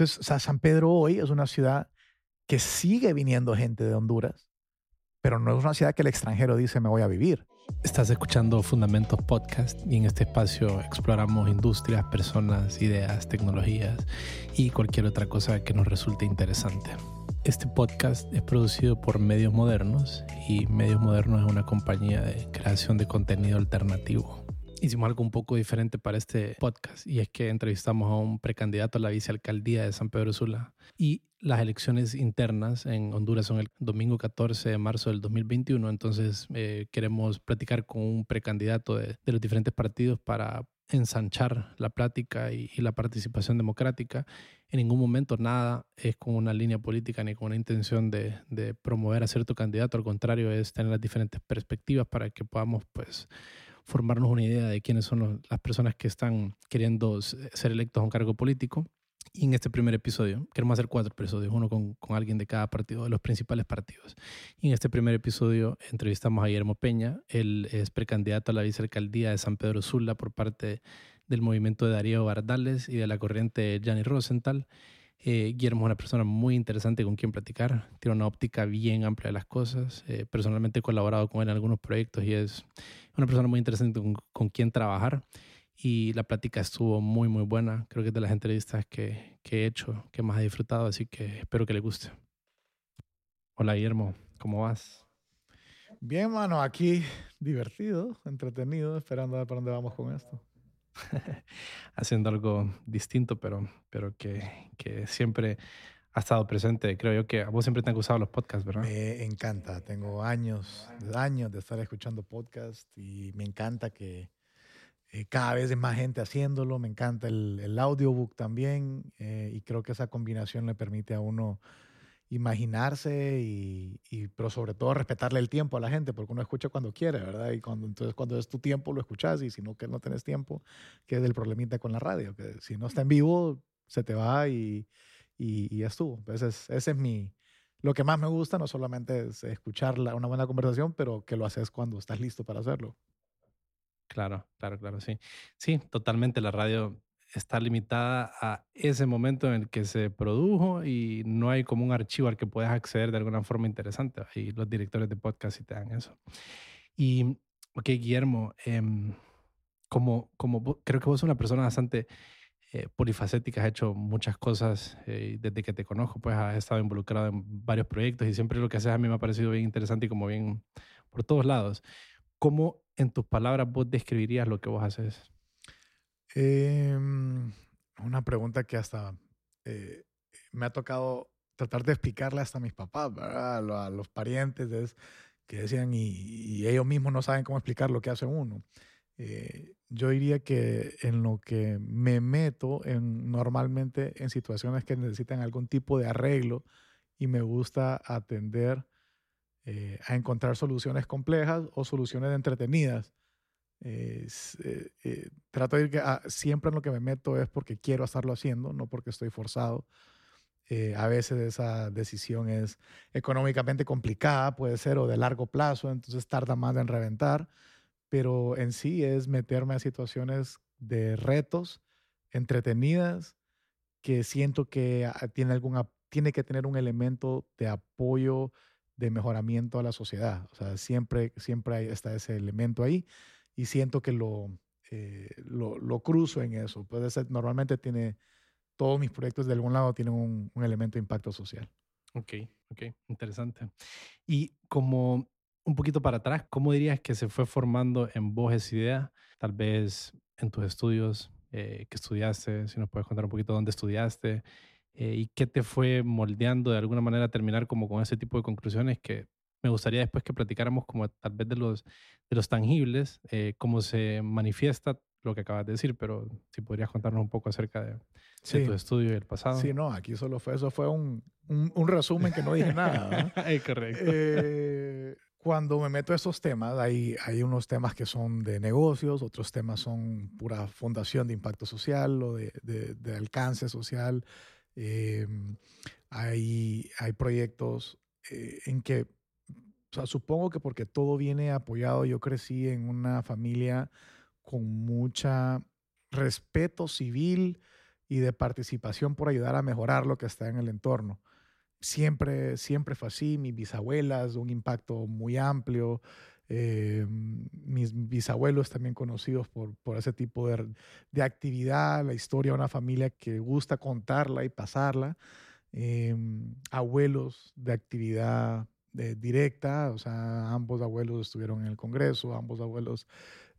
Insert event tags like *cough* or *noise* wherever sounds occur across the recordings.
Entonces, San Pedro hoy es una ciudad que sigue viniendo gente de Honduras, pero no es una ciudad que el extranjero dice me voy a vivir. Estás escuchando Fundamentos Podcast y en este espacio exploramos industrias, personas, ideas, tecnologías y cualquier otra cosa que nos resulte interesante. Este podcast es producido por Medios Modernos y Medios Modernos es una compañía de creación de contenido alternativo. Hicimos algo un poco diferente para este podcast y es que entrevistamos a un precandidato a la vicealcaldía de San Pedro Sula y las elecciones internas en Honduras son el domingo 14 de marzo del 2021, entonces eh, queremos platicar con un precandidato de, los diferentes partidos para ensanchar la plática y, la participación democrática. En ningún momento nada es con una línea política ni con una intención de promover a cierto candidato, al contrario es tener las diferentes perspectivas para que podamos pues formarnos una idea de quiénes son las personas que están queriendo ser electos a un cargo político. Y en este primer episodio, queremos hacer cuatro episodios, uno con, con, alguien de cada partido, de los principales partidos. Y en este primer episodio entrevistamos a Guillermo Peña, él es precandidato a la vicealcaldía de San Pedro Sula por parte del movimiento de Darío Bardales y de la corriente Gianni Rosenthal. Eh, Guillermo es una persona muy interesante con quien platicar, tiene una óptica bien amplia de las cosas. Eh, personalmente he colaborado con él en algunos proyectos y es una persona muy interesante con, con quien trabajar. Y la plática estuvo muy, muy buena. Creo que es de las entrevistas que, que he hecho, que más he disfrutado, así que espero que le guste. Hola Guillermo, ¿cómo vas? Bien, mano, aquí divertido, entretenido, esperando a ver para dónde vamos con esto. *laughs* haciendo algo distinto, pero, pero que, que, siempre ha estado presente. Creo yo que a vos siempre te han gustado los podcasts, ¿verdad? Me encanta. Tengo años, años de estar escuchando podcasts y me encanta que eh, cada vez hay más gente haciéndolo. Me encanta el, el audiobook también eh, y creo que esa combinación le permite a uno imaginarse y, pero sobre todo respetarle el tiempo a la gente porque uno escucha cuando quiere, ¿verdad? Y cuando entonces cuando es tu tiempo lo escuchas y si no que no tenés tiempo, que es el problemita con la radio, que si no está en vivo se te va y, y, y estuvo. Entonces ese es mi lo que más me gusta no solamente es escuchar una buena conversación, pero que lo haces cuando estás listo para hacerlo. Claro, claro, claro, sí. Sí, totalmente. La radio está limitada a ese momento en el que se produjo y no hay como un archivo al que puedas acceder de alguna forma interesante. Y los directores de podcast sí te dan eso. Y, ok, Guillermo, eh, como, como creo que vos sos una persona bastante eh, polifacética, has hecho muchas cosas eh, desde que te conozco, pues has estado involucrado en varios proyectos y siempre lo que haces a mí me ha parecido bien interesante y como bien por todos lados. ¿Cómo en tus palabras vos describirías lo que vos haces? Eh, una pregunta que hasta eh, me ha tocado tratar de explicarle hasta a mis papás. A, los parientes es, que decían y, ellos mismos no saben cómo explicar lo que hace uno. Eh, yo diría que en lo que me meto en, normalmente en situaciones que necesitan algún tipo de arreglo y me gusta atender eh, a encontrar soluciones complejas o soluciones entretenidas eh, eh, trato de ir que, ah, siempre en lo que me meto es porque quiero estarlo haciendo, no porque estoy forzado. Eh, a veces esa decisión es económicamente complicada, puede ser, o de largo plazo, entonces tarda más en reventar, pero en sí es meterme a situaciones de retos entretenidas que siento que ah, tiene, alguna, tiene que tener un elemento de apoyo, de mejoramiento a la sociedad. O sea, siempre, siempre está ese elemento ahí y siento que lo, eh, lo, lo, cruzo en eso. Puede ser, normalmente tiene, todos mis proyectos de algún lado tienen un, un, elemento de impacto social. Ok, ok, interesante. Y como un poquito para atrás, ¿cómo dirías que se fue formando en vos esa idea? Tal vez en tus estudios, eh, que estudiaste, si nos puedes contar un poquito dónde estudiaste eh, y qué te fue moldeando de alguna manera a terminar como con ese tipo de conclusiones que me gustaría después que platicáramos como tal vez de los, de los tangibles, eh, cómo se manifiesta lo que acabas de decir, pero si podrías contarnos un poco acerca de, sí. de tu estudio y el pasado. Sí, no, aquí solo fue, eso fue un, un, un resumen que no dije nada. ¿no? *laughs* Correcto. Eh, cuando me meto a esos temas, hay, hay unos temas que son de negocios, otros temas son pura fundación de impacto social o de, de, de alcance social. Eh, hay, hay proyectos eh, en que o sea, supongo que porque todo viene apoyado, yo crecí en una familia con mucha respeto civil y de participación por ayudar a mejorar lo que está en el entorno. Siempre, siempre fue así. Mis bisabuelas, un impacto muy amplio. Eh, mis bisabuelos también conocidos por, por ese tipo de, de, actividad, la historia de una familia que gusta contarla y pasarla. Eh, abuelos de actividad directa, o sea, ambos abuelos estuvieron en el Congreso, ambos abuelos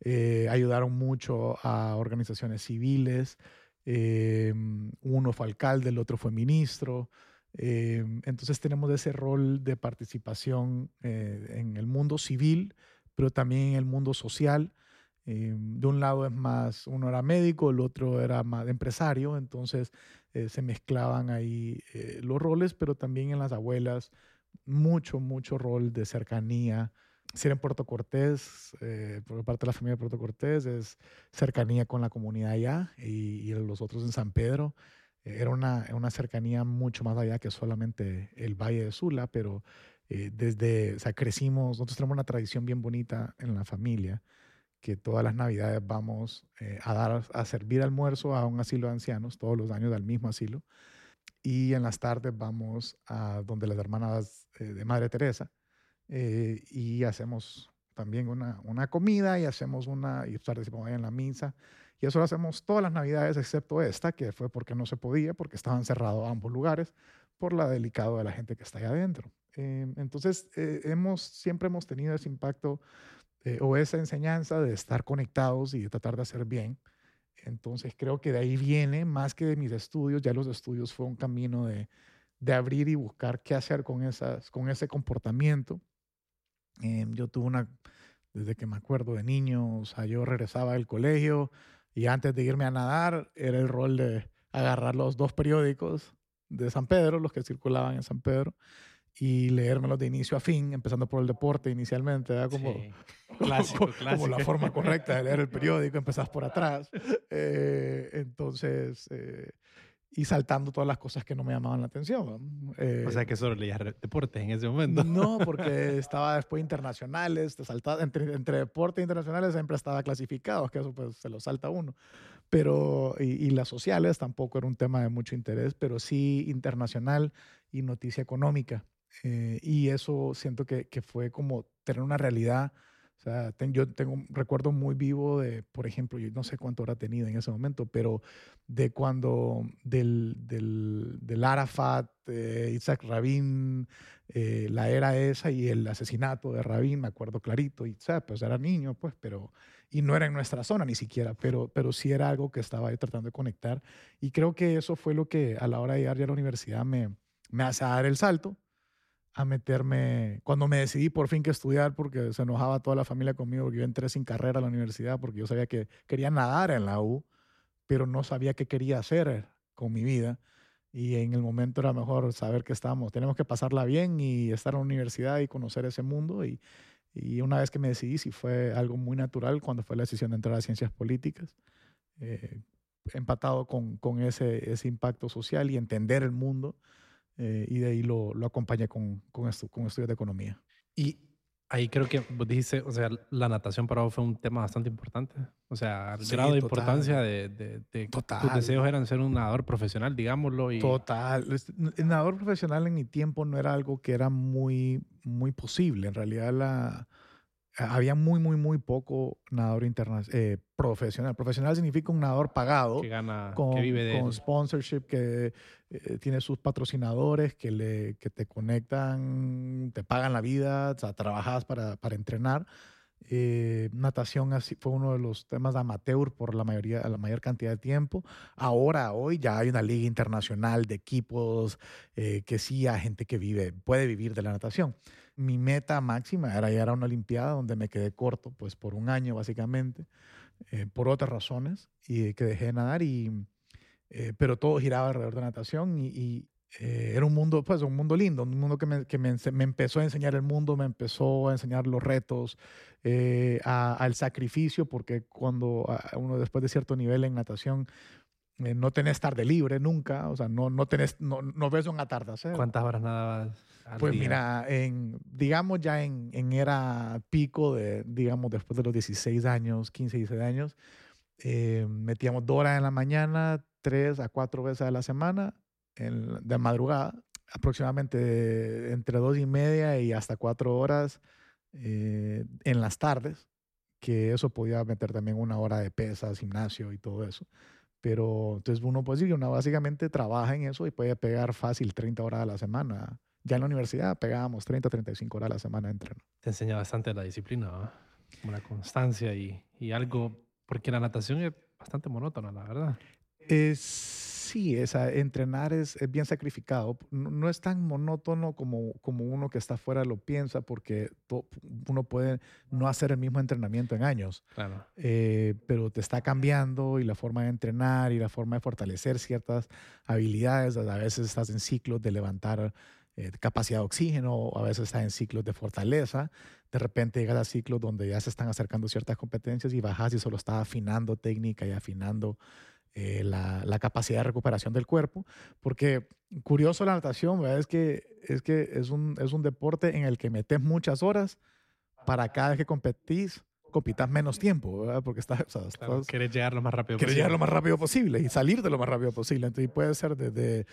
eh, ayudaron mucho a organizaciones civiles, eh, uno fue alcalde, el otro fue ministro, eh, entonces tenemos ese rol de participación en el mundo civil, pero también en el mundo social. de un lado es más, uno era médico, el otro era más empresario, entonces se mezclaban ahí los roles, pero también en las abuelas mucho, mucho rol de cercanía. Ser en Puerto Cortés, eh, por parte de la familia de Puerto Cortés, es cercanía con la comunidad allá y, los otros en San Pedro. Eh, era una, una, cercanía mucho más allá que solamente el Valle de Sula, pero eh, desde, o sea, crecimos, nosotros tenemos una tradición bien bonita en la familia, que todas las navidades vamos a dar, a servir almuerzo a un asilo de ancianos, todos los años al mismo asilo y en las tardes vamos a donde las hermanas eh, de Madre Teresa eh, y hacemos también una, una, comida y hacemos una, y participamos en la misa. Y eso lo hacemos todas las navidades excepto esta, que fue porque no se podía, porque estaban cerrados ambos lugares por la delicado de la gente que está ahí adentro. Eh, entonces, hemos, siempre hemos tenido ese impacto o esa enseñanza de estar conectados y de tratar de hacer bien. Entonces creo que de ahí viene, más que de mis estudios, ya los estudios fue un camino de, de abrir y buscar qué hacer con, esas, con ese comportamiento. Eh, yo tuve una, desde que me acuerdo de niño, o sea, yo regresaba del colegio y antes de irme a nadar era el rol de agarrar los dos periódicos de San Pedro, los que circulaban en San Pedro, y leérmelos de inicio a fin, empezando por el deporte inicialmente, *laughs* Como, clásico, *laughs* como, la forma correcta de leer el *laughs* periódico, empezás por atrás. Eh, entonces, eh, y saltando todas las cosas que no me llamaban la atención. Eh, o sea que solo leías deporte en ese momento. No, porque estaba después internacionales, te saltaba, entre, entre deporte e internacionales siempre estaba clasificado, que eso pues se lo salta uno. Pero, y, y las sociales tampoco era un tema de mucho interés, pero sí internacional y noticia económica. Eh, y eso siento que, que, fue como tener una realidad. O sea, yo tengo un recuerdo muy vivo de, por ejemplo, yo no sé cuánto habrá tenido en ese momento, pero de cuando del, del, del Arafat, eh, Isaac Rabin, eh, la era esa y el asesinato de Rabin, me acuerdo clarito, y pues era niño, pues, pero, y no era en nuestra zona ni siquiera, pero, pero sí era algo que estaba ahí tratando de conectar. Y creo que eso fue lo que a la hora de llegar ya a la universidad me, me hace dar el salto a meterme, cuando me decidí por fin que estudiar, porque se enojaba toda la familia conmigo, porque yo entré sin carrera a la universidad, porque yo sabía que quería nadar en la U, pero no sabía qué quería hacer con mi vida. Y en el momento era mejor saber que estamos, tenemos que pasarla bien y estar en la universidad y conocer ese mundo. Y, y una vez que me decidí, sí fue algo muy natural cuando fue la decisión de entrar a ciencias políticas, eh, empatado con, con ese, ese impacto social y entender el mundo eh, y de ahí lo, lo acompañé con, con, con estudios de economía. Y ahí creo que vos dijiste, o sea, la natación para vos fue un tema bastante importante. O sea, el grado de importancia de, de, de total. tus deseos eran ser un nadador profesional, digámoslo. Y... Total. El nadador profesional en mi tiempo no era algo que era muy, muy posible. En realidad la había muy, muy, muy poco nadador internacional, eh, profesional. Profesional significa un nadador pagado. Que gana, con, que vive de Con sponsorship, que eh, tiene sus patrocinadores, que, le, que te conectan, te pagan la vida, o sea, trabajas para, para entrenar. Eh, natación así fue uno de los temas amateur por la mayoría, la mayor cantidad de tiempo. Ahora, hoy ya hay una liga internacional de equipos que sí hay gente que vive, puede vivir de la natación mi meta máxima era llegar a una Olimpiada donde me quedé corto, pues por un año básicamente, eh, por otras razones, y que dejé de nadar, y, eh, pero todo giraba alrededor de natación y, eh, era un mundo, pues un mundo lindo, un mundo que, me, que me, me, empezó a enseñar el mundo, me empezó a enseñar los retos, al sacrificio, porque cuando uno después de cierto nivel en natación no tenés tarde libre nunca, o sea, no, no, tenés, no, no ves un atardecer. ¿Cuántas horas nadabas? Pues mira, en, digamos ya en, en, era pico de, digamos, después de los 16 años, 15, 16 años, eh, metíamos dos horas en la mañana, tres a cuatro veces a la semana de madrugada, aproximadamente entre dos y media y hasta cuatro horas eh, en las tardes, que eso podía meter también una hora de pesas, gimnasio y todo eso. Pero entonces uno puede decir que uno básicamente trabaja en eso y puede pegar fácil 30 horas a la semana. Ya en la universidad pegábamos 30, 35 horas a la semana de entreno. Te enseña bastante la disciplina, como la constancia y, y algo, porque la natación es bastante monótona, la verdad. Es sí, esa, entrenar es, bien sacrificado. No, es tan monótono como, como uno que está afuera lo piensa, porque uno puede no hacer el mismo entrenamiento en años. Claro. Eh, pero te está cambiando y la forma de entrenar y la forma de fortalecer ciertas habilidades. A veces estás en ciclos de levantar eh, capacidad de oxígeno, a veces estás en ciclos de fortaleza. De repente llegas a ciclos donde ya se están acercando ciertas competencias y bajas y solo estás afinando técnica y afinando eh, la, la, capacidad de recuperación del cuerpo, porque curioso la natación, es que, es, que es, un, es un deporte en el que metes muchas horas para cada vez que competís compitas menos tiempo, ¿verdad? Porque estás, *laughs* quieres llegar lo más rápido posible. llegar lo más rápido posible y salir de lo más rápido posible. Entonces puede ser desde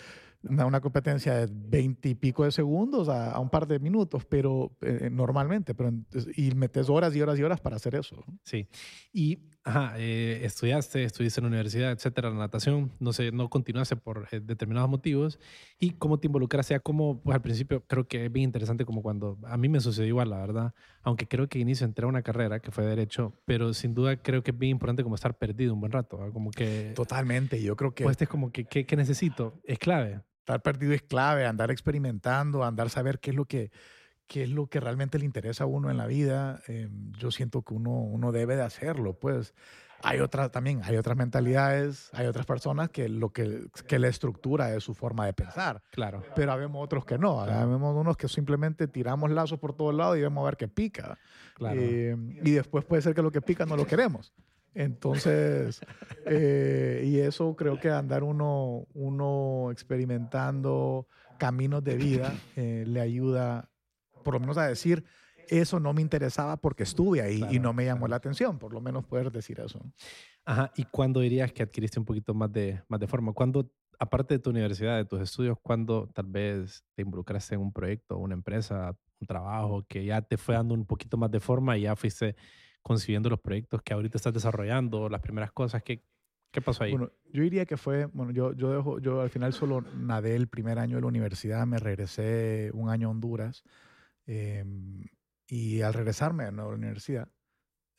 una, competencia de 20 y pico de segundos a, un par de minutos, pero eh, normalmente, pero y metes horas y horas y horas para hacer eso. Sí. Y Ajá, eh, estudiaste, estuviste en la universidad, etcétera, la natación, no sé, no continuaste por eh, determinados motivos. ¿Y cómo te involucraste? Ya como, pues al principio creo que es bien interesante como cuando, a mí me sucedió igual, la verdad, aunque creo que inicio entré a una carrera que fue Derecho, pero sin duda creo que es bien importante como estar perdido un buen rato, como que... Totalmente, yo creo que... Pues este es como que, ¿qué necesito? Es clave. Estar perdido es clave, andar experimentando, andar saber qué es lo que qué es lo que realmente le interesa a uno en la vida, em, yo siento que uno, uno debe de hacerlo, pues. Hay otras también, hay otras mentalidades, hay otras personas que lo que, que la estructura es su forma de pensar. Claro. Pero habemos otros que no. Habemos unos que simplemente tiramos lazos por todos lados y vemos a ver qué pica. Claro. Em, y después puede ser que lo que pica no lo queremos. Entonces, *laughs* eh, y eso creo que andar uno, uno experimentando caminos de vida eh, le ayuda por lo menos a decir, eso no me interesaba porque estuve ahí y no me llamó la atención, por lo menos poder decir eso. Ajá, ¿y cuándo dirías que adquiriste un poquito más de, más de forma? ¿Cuándo, aparte de tu universidad, de tus estudios, cuándo tal vez te involucraste en un proyecto, una empresa, un trabajo que ya te fue dando un poquito más de forma y ya fuiste consiguiendo los proyectos que ahorita estás desarrollando, las primeras cosas que... ¿Qué pasó ahí? Bueno, yo diría que fue, bueno, yo, yo, dejo, yo al final solo nadé el primer año de la universidad, me regresé un año a Honduras, Em, y al regresarme a la universidad,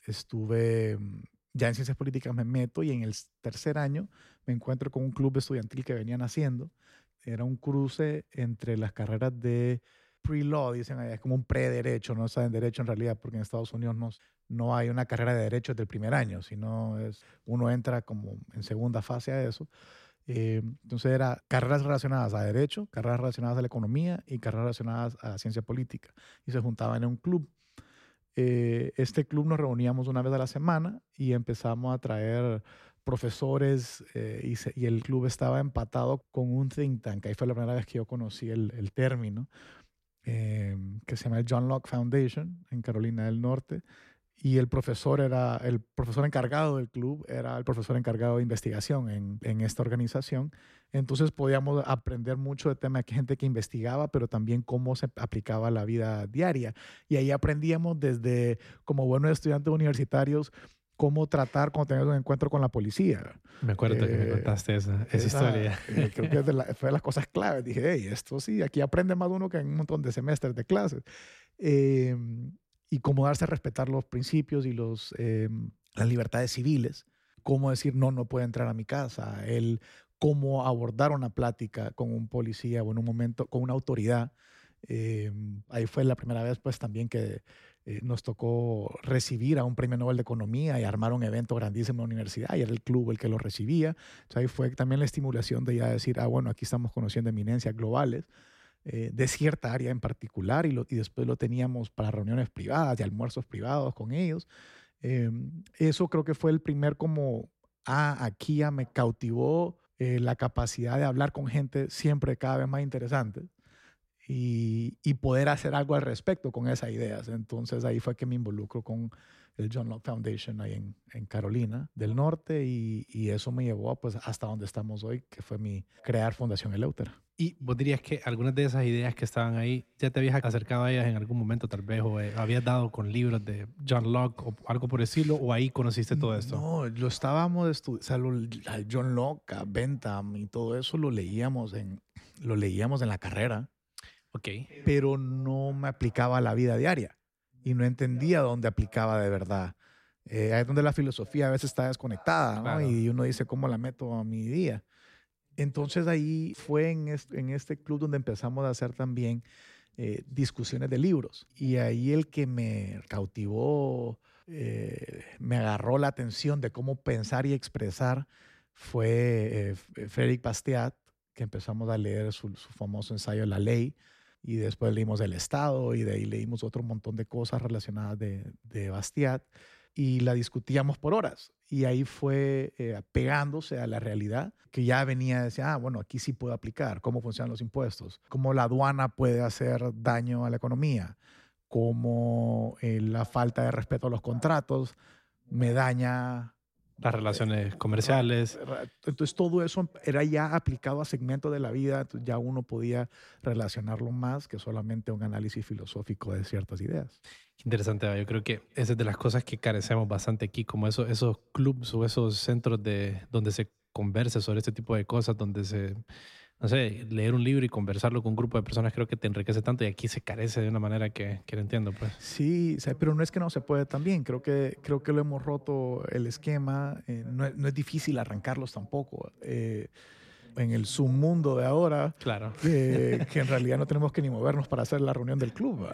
estuve mm, ya en ciencias políticas, me meto y en el tercer año me encuentro con un club estudiantil que venían haciendo. Era un cruce entre las carreras de pre-law, dicen allá, es como un pre-derecho, no saben derecho en realidad, porque en Estados Unidos no, no hay una carrera de derecho desde el primer año, sino es, uno entra como en segunda fase a eso. Eh, entonces era carreras relacionadas a derecho, carreras relacionadas a la economía y carreras relacionadas a la ciencia política. Y se juntaban en un club. Eh, este club nos reuníamos una vez a la semana y empezamos a traer profesores eh, y, el club estaba empatado con un think tank. Ahí fue la primera vez que yo conocí el, el término, que se llama el John Locke Foundation en Carolina del Norte y el profesor era el profesor encargado del club era el profesor encargado de investigación en, en esta organización entonces podíamos aprender mucho de tema de gente que investigaba pero también cómo se aplicaba la vida diaria y ahí aprendíamos desde como buenos estudiantes universitarios cómo tratar cuando tenías un encuentro con la policía. Me acuerdo que me eh, contaste esa, esa, historia. Eh, creo que *laughs* fue de las cosas claves. Dije, hey, esto sí, aquí aprende más uno que en un montón de semestres de clases. Eh, y cómo darse a respetar los principios y los, em, las libertades civiles, cómo decir no, no puede entrar a mi casa, el cómo abordar una plática con un policía o en un momento con una autoridad. Em, ahí fue la primera vez pues también que eh, nos tocó recibir a un premio Nobel de Economía y armar un evento grandísimo en la universidad y era el club el que lo recibía. Entonces ahí fue también la estimulación de ya decir, ah, bueno, aquí estamos conociendo eminencias globales eh, de cierta área en particular y, después lo teníamos para reuniones privadas y almuerzos privados con ellos. Em, eso creo que fue el primer como, ah, aquí me cautivó eh, la capacidad de hablar con gente siempre cada vez más interesante y, y, poder hacer algo al respecto con esas ideas. Entonces ahí fue que me involucro con el John Locke Foundation ahí en, en Carolina del Norte y, y, eso me llevó pues hasta donde estamos hoy, que fue mi crear Fundación Eleutera. ¿Y vos dirías que algunas de esas ideas que estaban ahí, ya te habías acercado a ellas en algún momento tal vez, o eh, habías dado con libros de John Locke o algo por decirlo, o ahí conociste todo esto? No, lo estábamos estudiando, o sea, John Locke, Bentham y todo eso lo leíamos en, lo leíamos en la carrera. Ok. Pero no me aplicaba a la vida diaria y no entendía dónde aplicaba de verdad. Eh, ahí es donde la filosofía a veces está desconectada, ¿no? Y uno dice, ¿cómo la meto a mi día? Entonces ahí fue en este, en este club donde empezamos a hacer también eh, discusiones de libros. Y ahí el que me cautivó, eh, me agarró la atención de cómo pensar y expresar fue eh, Frédéric Bastiat, que empezamos a leer su, famoso ensayo La Ley. Y después leímos El Estado y de ahí leímos otro montón de cosas relacionadas de, de Bastiat y la discutíamos por horas. Y ahí fue eh, pegándose a la realidad que ya venía a decir, ah, bueno, aquí sí puedo aplicar, cómo funcionan los impuestos, cómo la aduana puede hacer daño a la economía, cómo eh, la falta de respeto a los contratos me daña las relaciones comerciales. Entonces todo eso era ya aplicado a segmentos de la vida, entonces ya uno podía relacionarlo más que solamente un análisis filosófico de ciertas ideas. Interesante, yo creo que esa es de las cosas que carecemos bastante aquí, como eso, esos clubs o esos centros de, donde se conversa sobre este tipo de cosas, donde se no sé, leer un libro y conversarlo con un grupo de personas creo que te enriquece tanto y aquí se carece de una manera que, que lo entiendo, pues. Sí, pero no es que no se puede también. Creo que, creo que lo hemos roto el esquema. Eh, no, es, difícil arrancarlos tampoco. Eh, en el submundo de ahora, claro. *laughs* que en realidad no tenemos que ni movernos para hacer la reunión del club.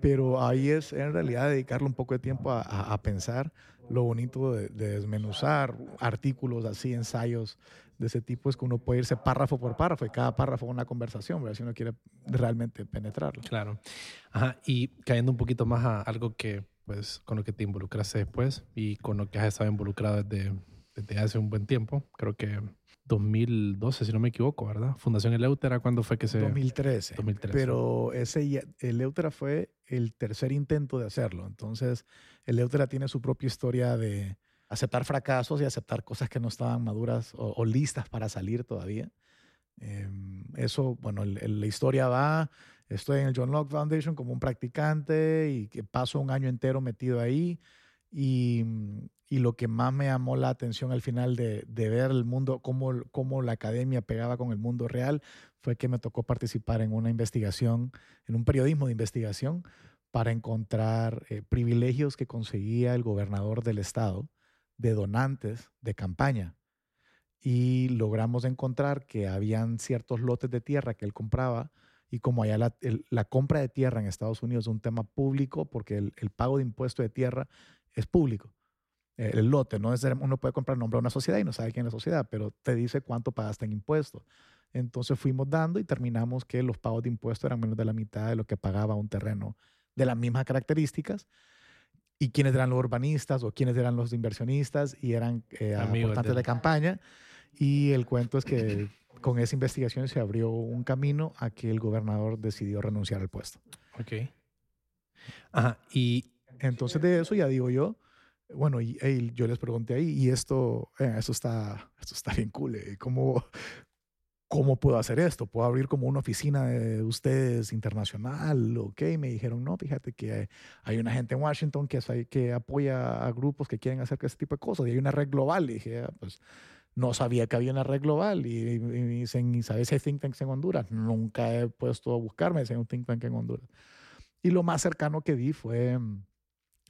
Pero ahí es en realidad dedicarle un poco de tiempo a, a, pensar lo bonito de, de desmenuzar artículos así, ensayos de ese tipo es que uno puede irse párrafo por párrafo y cada párrafo una conversación, ¿verdad? si uno quiere realmente penetrarlo. Claro. Ajá. Y cayendo un poquito más a algo que, pues, con lo que te involucraste después y con lo que has estado involucrado desde, desde hace un buen tiempo, creo que 2012, si no me equivoco, ¿verdad? Fundación Eleutera, ¿cuándo fue que se...? 2013. 2013. Pero ese Eleutera fue el tercer intento de hacerlo. Entonces, Eleutera tiene su propia historia de aceptar fracasos y aceptar cosas que no estaban maduras o, listas para salir todavía. Em, eso, bueno, la historia va, estoy en el John Locke Foundation como un practicante y que paso un año entero metido ahí y, y lo que más me llamó la atención al final de, de ver el mundo, cómo, cómo la academia pegaba con el mundo real, fue que me tocó participar en una investigación, en un periodismo de investigación para encontrar eh, privilegios que conseguía el gobernador del estado de donantes de campaña y logramos encontrar que habían ciertos lotes de tierra que él compraba y como allá la, compra de tierra en Estados Unidos es un tema público porque el, pago de impuesto de tierra es público. El, lote, no es, uno puede comprar nombre a una sociedad y no sabe quién es la sociedad, pero te dice cuánto pagaste en impuestos. Entonces fuimos dando y terminamos que los pagos de impuestos eran menos de la mitad de lo que pagaba un terreno de las mismas características y quiénes eran los urbanistas o quiénes eran los inversionistas y eran eh, aportantes de campaña. Y el cuento es que con esa investigación se abrió un camino a que el gobernador decidió renunciar al puesto. Ok. Ajá, y... Entonces de eso ya digo yo, bueno, y, yo les pregunté ahí, y esto, eh, eso, está, esto está bien cool, eh, ¿cómo, ¿cómo puedo hacer esto? ¿Puedo abrir como una oficina de ustedes internacional? ¿Ok? Me dijeron, no, fíjate que hay una gente en Washington que, que apoya a grupos que quieren hacer ese tipo de cosas y hay una red global. Y dije, ah, pues no sabía que había una red global. Y, me dicen, ¿sabes si hay think tanks en Honduras? Nunca he puesto a buscarme si hay un think tank en Honduras. Y lo más cercano que vi fue, mm,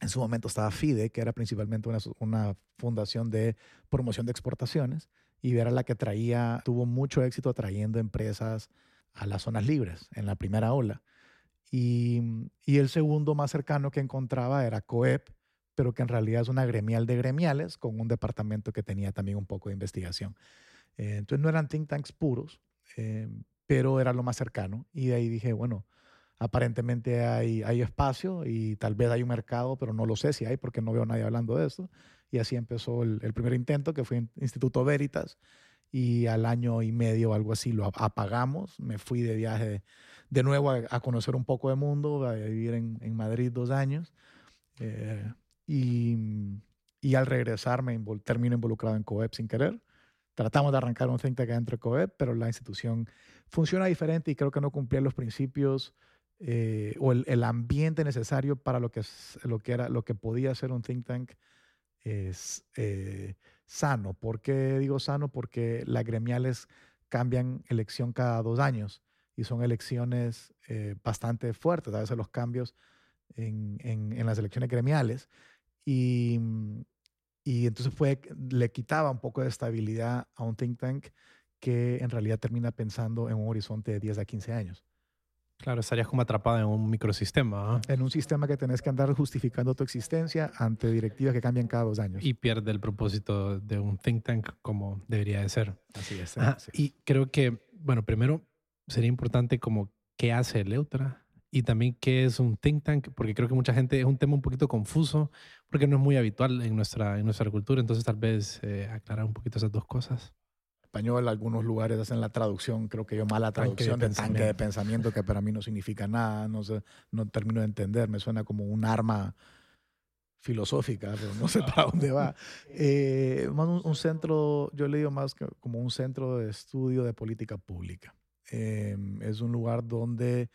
en su momento estaba FIDE, que era principalmente una, una fundación de promoción de exportaciones y era la que traía, tuvo mucho éxito atrayendo empresas a las zonas libres en la primera ola. Y, y, el segundo más cercano que encontraba era COEP, pero que en realidad es una gremial de gremiales con un departamento que tenía también un poco de investigación. Eh, entonces no eran think tanks puros, eh, pero era lo más cercano. Y de ahí dije, bueno, aparentemente hay, hay espacio y tal vez hay un mercado, pero no lo sé si hay porque no veo a nadie hablando de eso. Y así empezó el, primer intento, que fue en Instituto Veritas. Y al año y medio o algo así lo apagamos. Me fui de viaje de nuevo a, conocer un poco de mundo, a vivir en, en Madrid dos años. Eh, y, y al regresar me termino involucrado en COEP sin querer. Tratamos de arrancar un think tank dentro de COEP, pero la institución funciona diferente y creo que no cumplía los principios eh, o el, ambiente necesario para lo que, lo que, era, lo que podía ser un think tank es, eh, sano. ¿Por qué digo sano? Porque las gremiales cambian elección cada dos años y son elecciones eh, bastante fuertes, a veces los cambios en, en, en las elecciones gremiales. Y, y entonces fue, le quitaba un poco de estabilidad a un think tank que en realidad termina pensando en un horizonte de 10 a 15 años. Claro, estarías como atrapado en un microsistema. ¿ah? En un sistema que tenés que andar justificando tu existencia ante directivas que cambian cada dos años. Y pierde el propósito de un think tank como debería de ser. Así es. Y creo que, bueno, primero sería importante como qué hace el Eutra y también qué es un think tank, porque creo que mucha gente es un tema un poquito confuso, porque no es muy habitual en nuestra, en nuestra cultura, entonces tal vez eh, aclarar un poquito esas dos cosas español, algunos lugares hacen la traducción, creo que yo mala traducción de, tanque de pensamiento, que para mí no significa nada, no, sé, no termino de entender, me suena como un arma filosófica, pero no sé para dónde va. *laughs* Eh, un, centro, yo le digo más que como un centro de estudio de política pública. Eh, es un lugar donde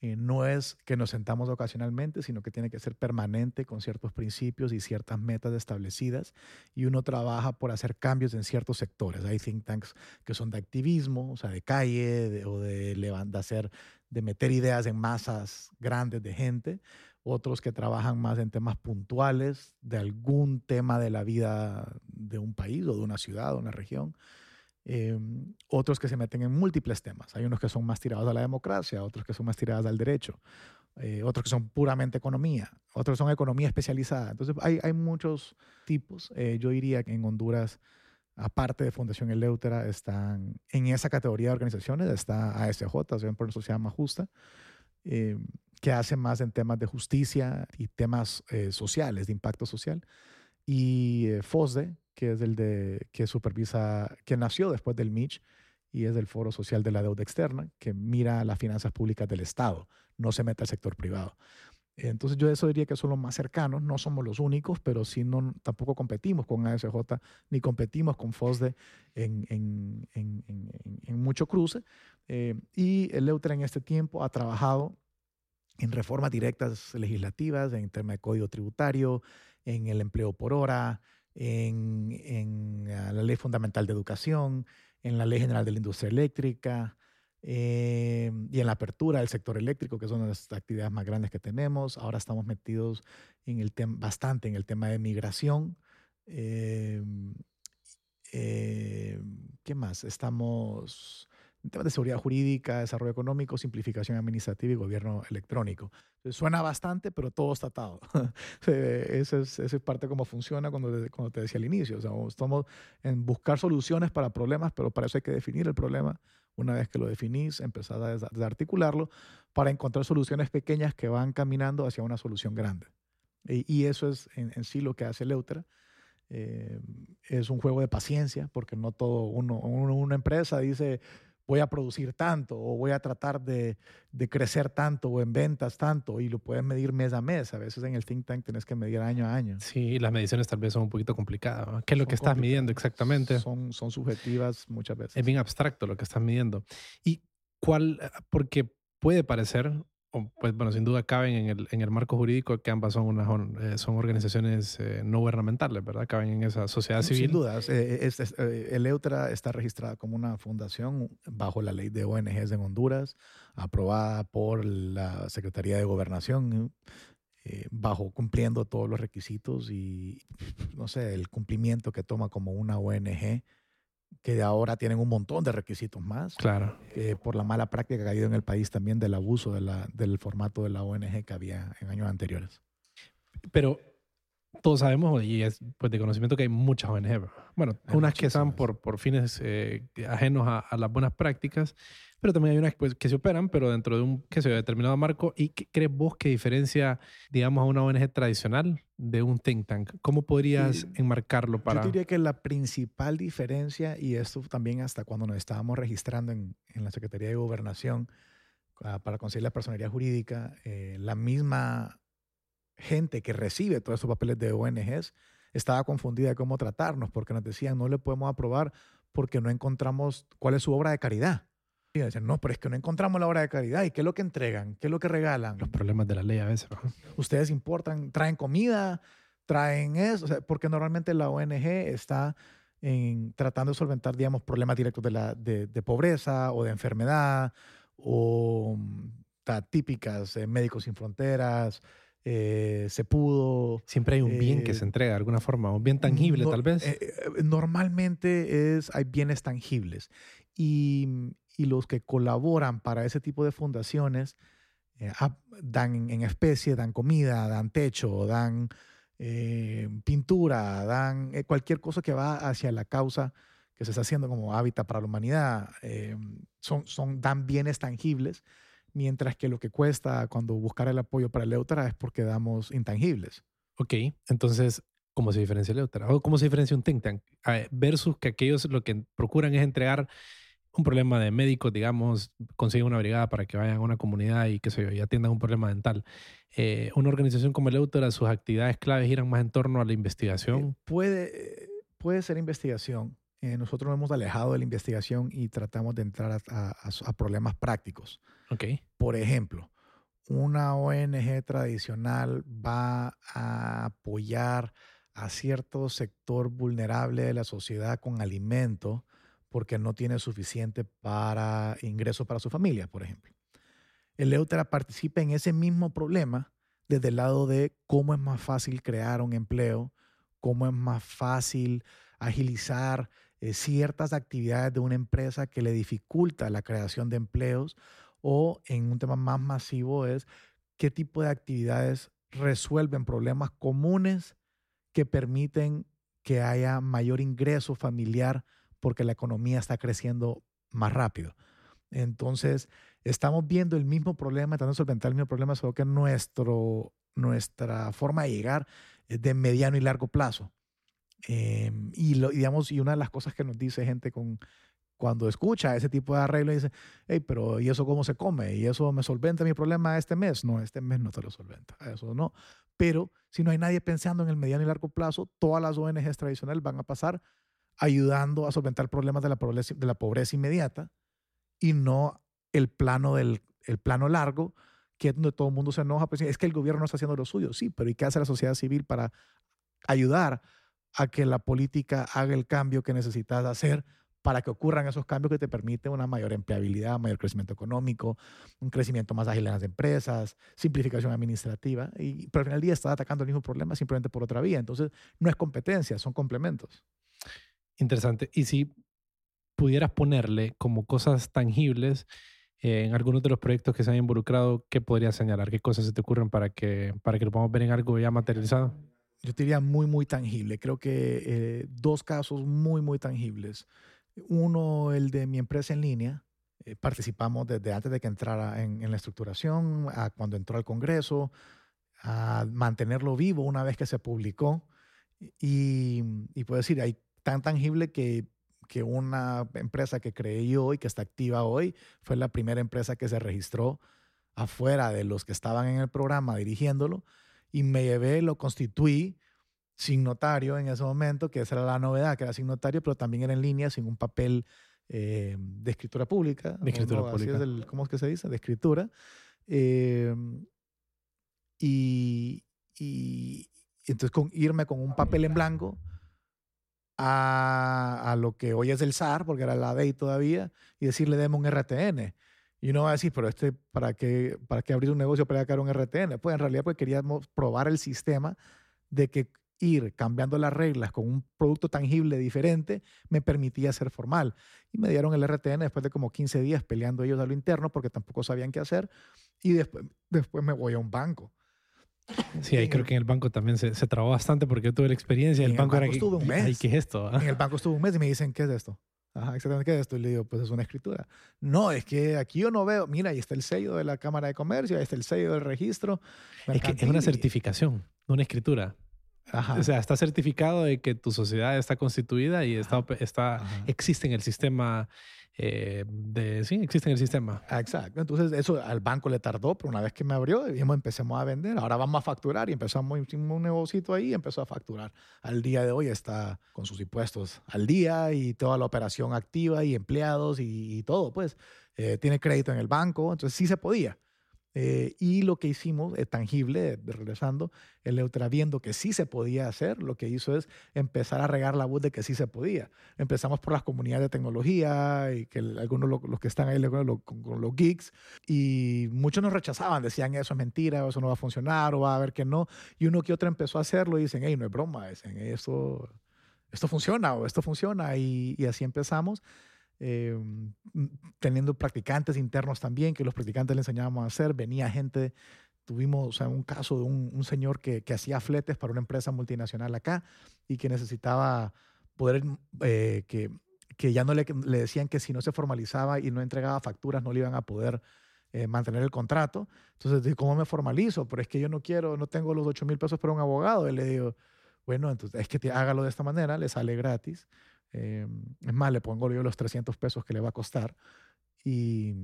eh, no es que nos sentamos ocasionalmente, sino que tiene que ser permanente con ciertos principios y ciertas metas establecidas y uno trabaja por hacer cambios en ciertos sectores. Hay think tanks que son de activismo, o sea, de calle o de, de, hacer, de meter ideas en masas grandes de gente, otros que trabajan más en temas puntuales de algún tema de la vida de un país o de una ciudad o una región. Em, otros que se meten en múltiples temas. Hay unos que son más tirados a la democracia, otros que son más tirados al derecho, eh, otros que son puramente economía, otros son economía especializada. Entonces hay, hay muchos tipos. Eh, yo diría que en Honduras, aparte de Fundación Eleutera, están en esa categoría de organizaciones, está ASJ, Asociación por una Sociedad Más Justa, em, que hace más en temas de justicia y temas eh, sociales, de impacto social, y FOSDE, que es el de que supervisa, que nació después del MICH y es del Foro Social de la Deuda Externa, que mira las finanzas públicas del Estado, no se mete al sector privado. Entonces yo eso diría que son los más cercanos, no somos los únicos, pero sí no, tampoco competimos con ASJ ni competimos con FOSDE en, en, en, en mucho cruce. Eh, y el Eutra en este tiempo ha trabajado en reformas directas legislativas, en tema de código tributario, en el empleo por hora, en, la Ley Fundamental de Educación, en la Ley General de la Industria Eléctrica eh, y en la apertura del sector eléctrico, que son las actividades más grandes que tenemos. Ahora estamos metidos en el bastante en el tema de migración. Eh, eh, ¿Qué más? Estamos en temas de seguridad jurídica, desarrollo económico, simplificación administrativa y gobierno electrónico. Suena bastante, pero todo está atado. *laughs* esa, es, es parte de cómo funciona cuando, cuando te decía al inicio. O sea, estamos en buscar soluciones para problemas, pero para eso hay que definir el problema. Una vez que lo definís, empezar a desarticularlo para encontrar soluciones pequeñas que van caminando hacia una solución grande. Y, eso es en, sí lo que hace Leutra. Eh, es un juego de paciencia, porque no todo uno, una empresa dice, voy a producir tanto o voy a tratar de, de, crecer tanto o en ventas tanto y lo puedes medir mes a mes. A veces en el think tank tienes que medir año a año. Sí, las mediciones tal vez son un poquito complicadas. ¿Qué es lo que estás midiendo exactamente? Son, son subjetivas muchas veces. Es bien abstracto lo que estás midiendo. ¿Y cuál? Porque puede parecer pues bueno, sin duda caben en el, en el marco jurídico que ambas son, unas, eh, son organizaciones eh, no gubernamentales, ¿verdad? Caben en esa sociedad civil. Sin duda. Eh, el EUTRA está registrada como una fundación bajo la ley de ONGs en Honduras, aprobada por la Secretaría de Gobernación, bajo cumpliendo todos los requisitos y, no sé, el cumplimiento que toma como una ONG que ahora tienen un montón de requisitos más. Claro. por la mala práctica que ha habido en el país también del abuso de la, del formato de la ONG que había en años anteriores. Pero todos sabemos, y es pues, de conocimiento que hay muchas ONG. Bueno, unas que están por, por fines eh, ajenos a, las buenas prácticas, pero también hay unas pues, que se operan, pero dentro de un que se determinado marco. ¿Y qué crees vos que diferencia, digamos, a una ONG tradicional de un think tank? ¿Cómo podrías enmarcarlo para...? Yo diría que la principal diferencia, y esto también hasta cuando nos estábamos registrando en, en la Secretaría de Gobernación ah, para conseguir la personería jurídica, eh, la misma gente que recibe todos esos papeles de ONGs estaba confundida de cómo tratarnos porque nos decían no le podemos aprobar porque no encontramos cuál es su obra de caridad. Y decían, no, pero es que no encontramos la obra de caridad. ¿Y qué es lo que entregan? ¿Qué es lo que regalan? Los problemas de la ley a veces. Ustedes importan, traen comida, traen eso, porque normalmente la ONG está en, tratando de solventar, digamos, problemas directos de, la, de, pobreza o de enfermedad o mm, típicas, eh, Médicos Sin Fronteras, eh, se pudo. Siempre hay un bien que se eh, entrega de alguna forma, un bien tangible tal vez. normalmente es, hay bienes tangibles y, y, los que colaboran para ese tipo de fundaciones dan en especie, dan comida, dan techo, dan eh, pintura, dan eh, cualquier cosa que va hacia la causa que se está haciendo como hábitat para la humanidad, eh, son, son, dan bienes tangibles, mientras que lo que cuesta cuando buscar el apoyo para el Eutra es porque damos intangibles. Ok, entonces, ¿cómo se diferencia el Eutra? ¿O cómo se diferencia un think tank? Versus que aquellos lo que procuran es entregar un problema de médicos, digamos, consiguen una brigada para que vayan a una comunidad y que se atiendan un problema dental. Eh, una organización como el Eutora, sus actividades claves giran más en torno a la investigación. Eh, puede, puede ser investigación. Eh, nosotros nos hemos alejado de la investigación y tratamos de entrar a, problemas prácticos. Okay. Por ejemplo, una ONG tradicional va a apoyar a cierto sector vulnerable de la sociedad con alimento porque no tiene suficiente para ingresos para su familia, por ejemplo. El Eutera participa en ese mismo problema desde el lado de cómo es más fácil crear un empleo, cómo es más fácil agilizar eh, ciertas actividades de una empresa que le dificulta la creación de empleos o en un tema más masivo es qué tipo de actividades resuelven problemas comunes que permiten que haya mayor ingreso familiar porque la economía está creciendo más rápido. Entonces, estamos viendo el mismo problema, tratando de solventar el mismo problema, solo que nuestro, nuestra forma de llegar es de mediano y largo plazo. Em, y, lo, digamos, y una de las cosas que nos dice gente con, cuando escucha ese tipo de arreglo, dice, hey, pero ¿y eso cómo se come? ¿Y eso me solventa mi problema este mes? No, este mes no te lo solventa, eso no. Pero si no hay nadie pensando en el mediano y largo plazo, todas las ONGs tradicionales van a pasar ayudando a solventar problemas de la pobreza, de la pobreza inmediata y no el plano, del, el plano largo, que es donde todo el mundo se enoja, pues es que el gobierno no está haciendo lo suyo, sí, pero ¿y qué hace la sociedad civil para ayudar a que la política haga el cambio que necesitas hacer para que ocurran esos cambios que te permiten una mayor empleabilidad, mayor crecimiento económico, un crecimiento más ágil en las empresas, simplificación administrativa, y, pero al final del día está atacando el mismo problema simplemente por otra vía. Entonces, no es competencia, son complementos. Interesante. Y si pudieras ponerle como cosas tangibles eh, en algunos de los proyectos que se han involucrado, ¿qué podrías señalar? ¿Qué cosas se te ocurren para que, para que lo podamos ver en algo ya materializado? Yo te diría muy, muy tangible. Creo que eh, dos casos muy, muy tangibles. Uno, el de mi empresa en línea. Eh, participamos desde antes de que entrara en, en, la estructuración, a cuando entró al Congreso, a mantenerlo vivo una vez que se publicó. Y, y puedo decir, hay tan tangible que, que una empresa que creé yo y que está activa hoy fue la primera empresa que se registró afuera de los que estaban en el programa dirigiéndolo y me llevé, lo constituí sin notario en ese momento, que esa era la novedad, que era sin notario, pero también era en línea, sin un papel eh, de escritura pública. De escritura pública. ¿Cómo es que se dice? De escritura. Eh, y, y, entonces con, irme con un papel en blanco a, lo que hoy es el SAR, porque era la DEI todavía, y decirle demos un RTN. Y uno va a decir, pero este, ¿para qué, para qué abrir un negocio para crear un RTN? Pues en realidad pues queríamos probar el sistema de que ir cambiando las reglas con un producto tangible diferente me permitía ser formal. Y me dieron el RTN después de como 15 días peleando ellos a lo interno porque tampoco sabían qué hacer. Y después, después me voy a un banco. Sí, ahí creo que en el banco también se, se trabó bastante porque yo tuve la experiencia. El, el banco, era estuve un mes. ¿qué es esto? En el banco estuve un mes y me dicen, ¿qué es esto? Ajá, exactamente, ¿qué es esto? Y le digo, pues es una escritura. No, es que aquí yo no veo, mira, ahí está el sello de la Cámara de Comercio, ahí está el sello del registro. Es que es una certificación, no una escritura. O sea, está certificado de que tu sociedad está constituida y está, está existe en el sistema eh, de, sí, existe en el sistema. Exacto. Entonces, eso al banco le tardó, pero una vez que me abrió, dijimos, empecemos a vender. Ahora vamos a facturar y empezamos un negocio ahí y empezó a facturar. Al día de hoy está con sus impuestos al día y toda la operación activa y empleados y, todo, pues. Eh, tiene crédito en el banco, entonces sí se podía. Eh, y lo que hicimos, es tangible, regresando, el Neutra viendo que sí se podía hacer, lo que hizo es empezar a regar la voz de que sí se podía. Empezamos por las comunidades de tecnología y que algunos los que están ahí con los geeks y muchos nos rechazaban, decían eso es mentira, eso no va a funcionar o va a ver que no. Y uno que otro empezó a hacerlo y dicen, hey, no es broma, dicen, esto, esto funciona o esto funciona y, y así empezamos. Em, teniendo practicantes internos también, que los practicantes le enseñábamos a hacer. Venía gente, tuvimos un caso de un, señor que, que, hacía fletes para una empresa multinacional acá y que necesitaba poder, eh, que, que, ya no le, le, decían que si no se formalizaba y no entregaba facturas no le iban a poder eh, mantener el contrato. Entonces, ¿cómo me formalizo? Pero es que yo no quiero, no tengo los 8 mil pesos para un abogado. Y le digo, bueno, entonces es que hágalo de esta manera, le sale gratis. Eh, es más, le pongo yo los 300 pesos que le va a costar y,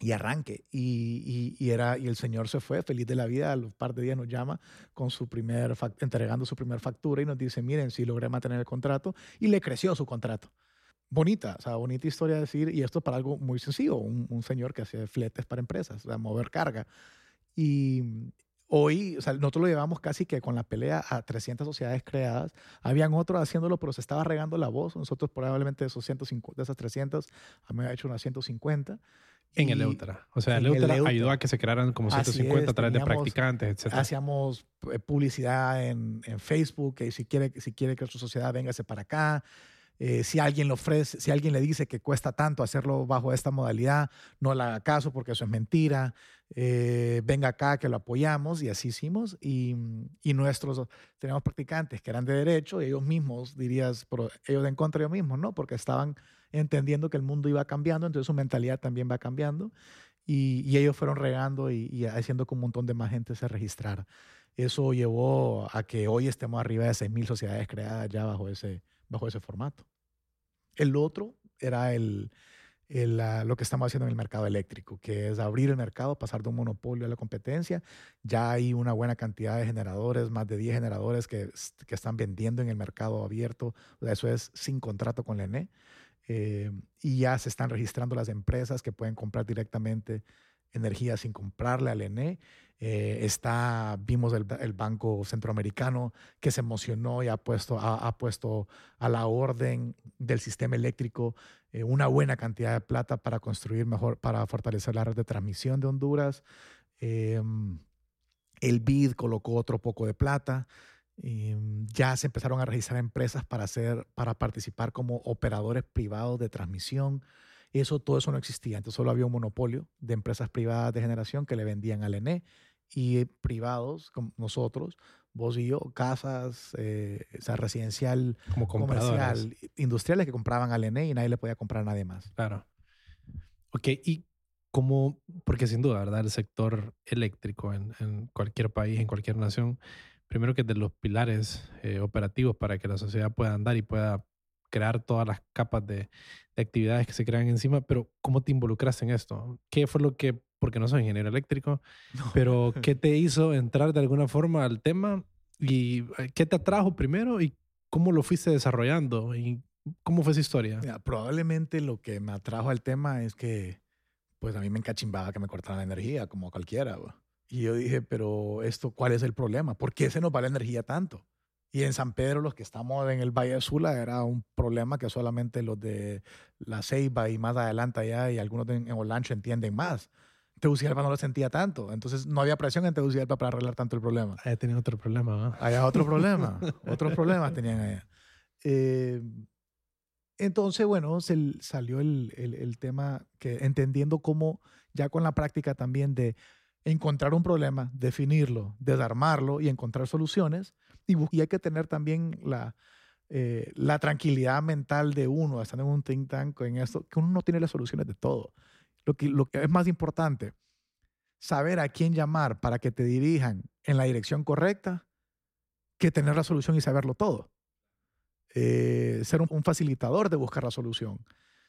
y arranque. Y, y, era, y el señor se fue feliz de la vida. A los par de días nos llama con su primer, entregando su primer factura y nos dice, miren, si logré mantener el contrato. Y le creció su contrato. Bonita, o sea, bonita historia de decir, y esto para algo muy sencillo, un, un señor que hace fletes para empresas, o sea, mover carga. Y, Hoy, o sea, nosotros lo llevamos casi que con la pelea a 300 sociedades creadas. Habían otros haciéndolo, pero se estaba regando la voz. Nosotros probablemente de, esos 150, de esas 300, habíamos hecho unas 150. En el Eutra. O sea, el Eutra, ayudó a que se crearan como 150 a través de practicantes, etc. Hacíamos eh, publicidad en, en Facebook, que si quiere, si quiere que su sociedad véngase para acá. Eh, si alguien le ofrece, si alguien le dice que cuesta tanto hacerlo bajo esta modalidad, no le haga caso porque eso es mentira. Eh, venga acá que lo apoyamos y así hicimos. Y, y, nuestros, tenemos practicantes que eran de derecho y ellos mismos, dirías, ellos en contra de ellos mismos, ¿no? Porque estaban entendiendo que el mundo iba cambiando, entonces su mentalidad también va cambiando. Y, y ellos fueron regando y, y, haciendo que un montón de más gente se registrara. Eso llevó a que hoy estemos arriba de 6.000 sociedades creadas ya bajo ese, bajo ese formato. El otro era el, lo que estamos haciendo en el mercado eléctrico, que es abrir el mercado, pasar de un monopolio a la competencia. Ya hay una buena cantidad de generadores, más de 10 generadores que, que están vendiendo en el mercado abierto. eso es sin contrato con la ENE. Eh, y ya se están registrando las empresas que pueden comprar directamente energía sin comprarle al ENE. Eh, está, vimos el, Banco Centroamericano que se emocionó y ha puesto, ha, puesto a la orden del sistema eléctrico eh, una buena cantidad de plata para construir mejor, para fortalecer la red de transmisión de Honduras. Em, el BID colocó otro poco de plata. Em, ya se empezaron a registrar empresas para, hacer, para participar como operadores privados de transmisión. Eso, todo eso no existía. Entonces solo había un monopolio de empresas privadas de generación que le vendían al ENE y privados como nosotros, vos y yo, casas, eh, o sea, residencial, como comercial, industriales que compraban al ENE y nadie le podía comprar a nadie más. Claro. Ok, y como, porque sin duda, ¿verdad? El sector eléctrico en, en cualquier país, en cualquier nación, primero que es de los pilares eh, operativos para que la sociedad pueda andar y pueda crear todas las capas de, actividades que se crean encima, pero ¿cómo te involucraste en esto? ¿Qué fue lo que, porque no soy ingeniero eléctrico, *laughs* pero *laughs* qué te hizo entrar de alguna forma al tema y eh, qué te atrajo primero y cómo lo fuiste desarrollando y cómo fue esa historia? probablemente lo que me atrajo al tema es que pues a mí me encachimbaba que me cortaran la energía como cualquiera. Y yo dije, pero esto, ¿cuál es el problema? ¿Por qué se nos va la energía tanto? Y en San Pedro, los que estamos en el Valle de Sula, era un problema que solamente los de La Ceiba y más adelante allá y algunos en Olancho entienden más. Tegucigalpa no lo sentía tanto, entonces no había presión en Tegucigalpa para arreglar tanto el problema. Allá tenía otro problema, ¿no? Allá otro problema, *laughs* otros problemas tenían allá. Eh, entonces, bueno, se salió el, el, el, tema que entendiendo cómo ya con la práctica también de encontrar un problema, definirlo, desarmarlo y encontrar soluciones, y, hay que tener también la, eh, la tranquilidad mental de uno, estando en un think tank en esto, que uno no tiene las soluciones de todo. Lo que, lo que es más importante, saber a quién llamar para que te dirijan en la dirección correcta, que tener la solución y saberlo todo. Eh, ser un, facilitador de buscar la solución.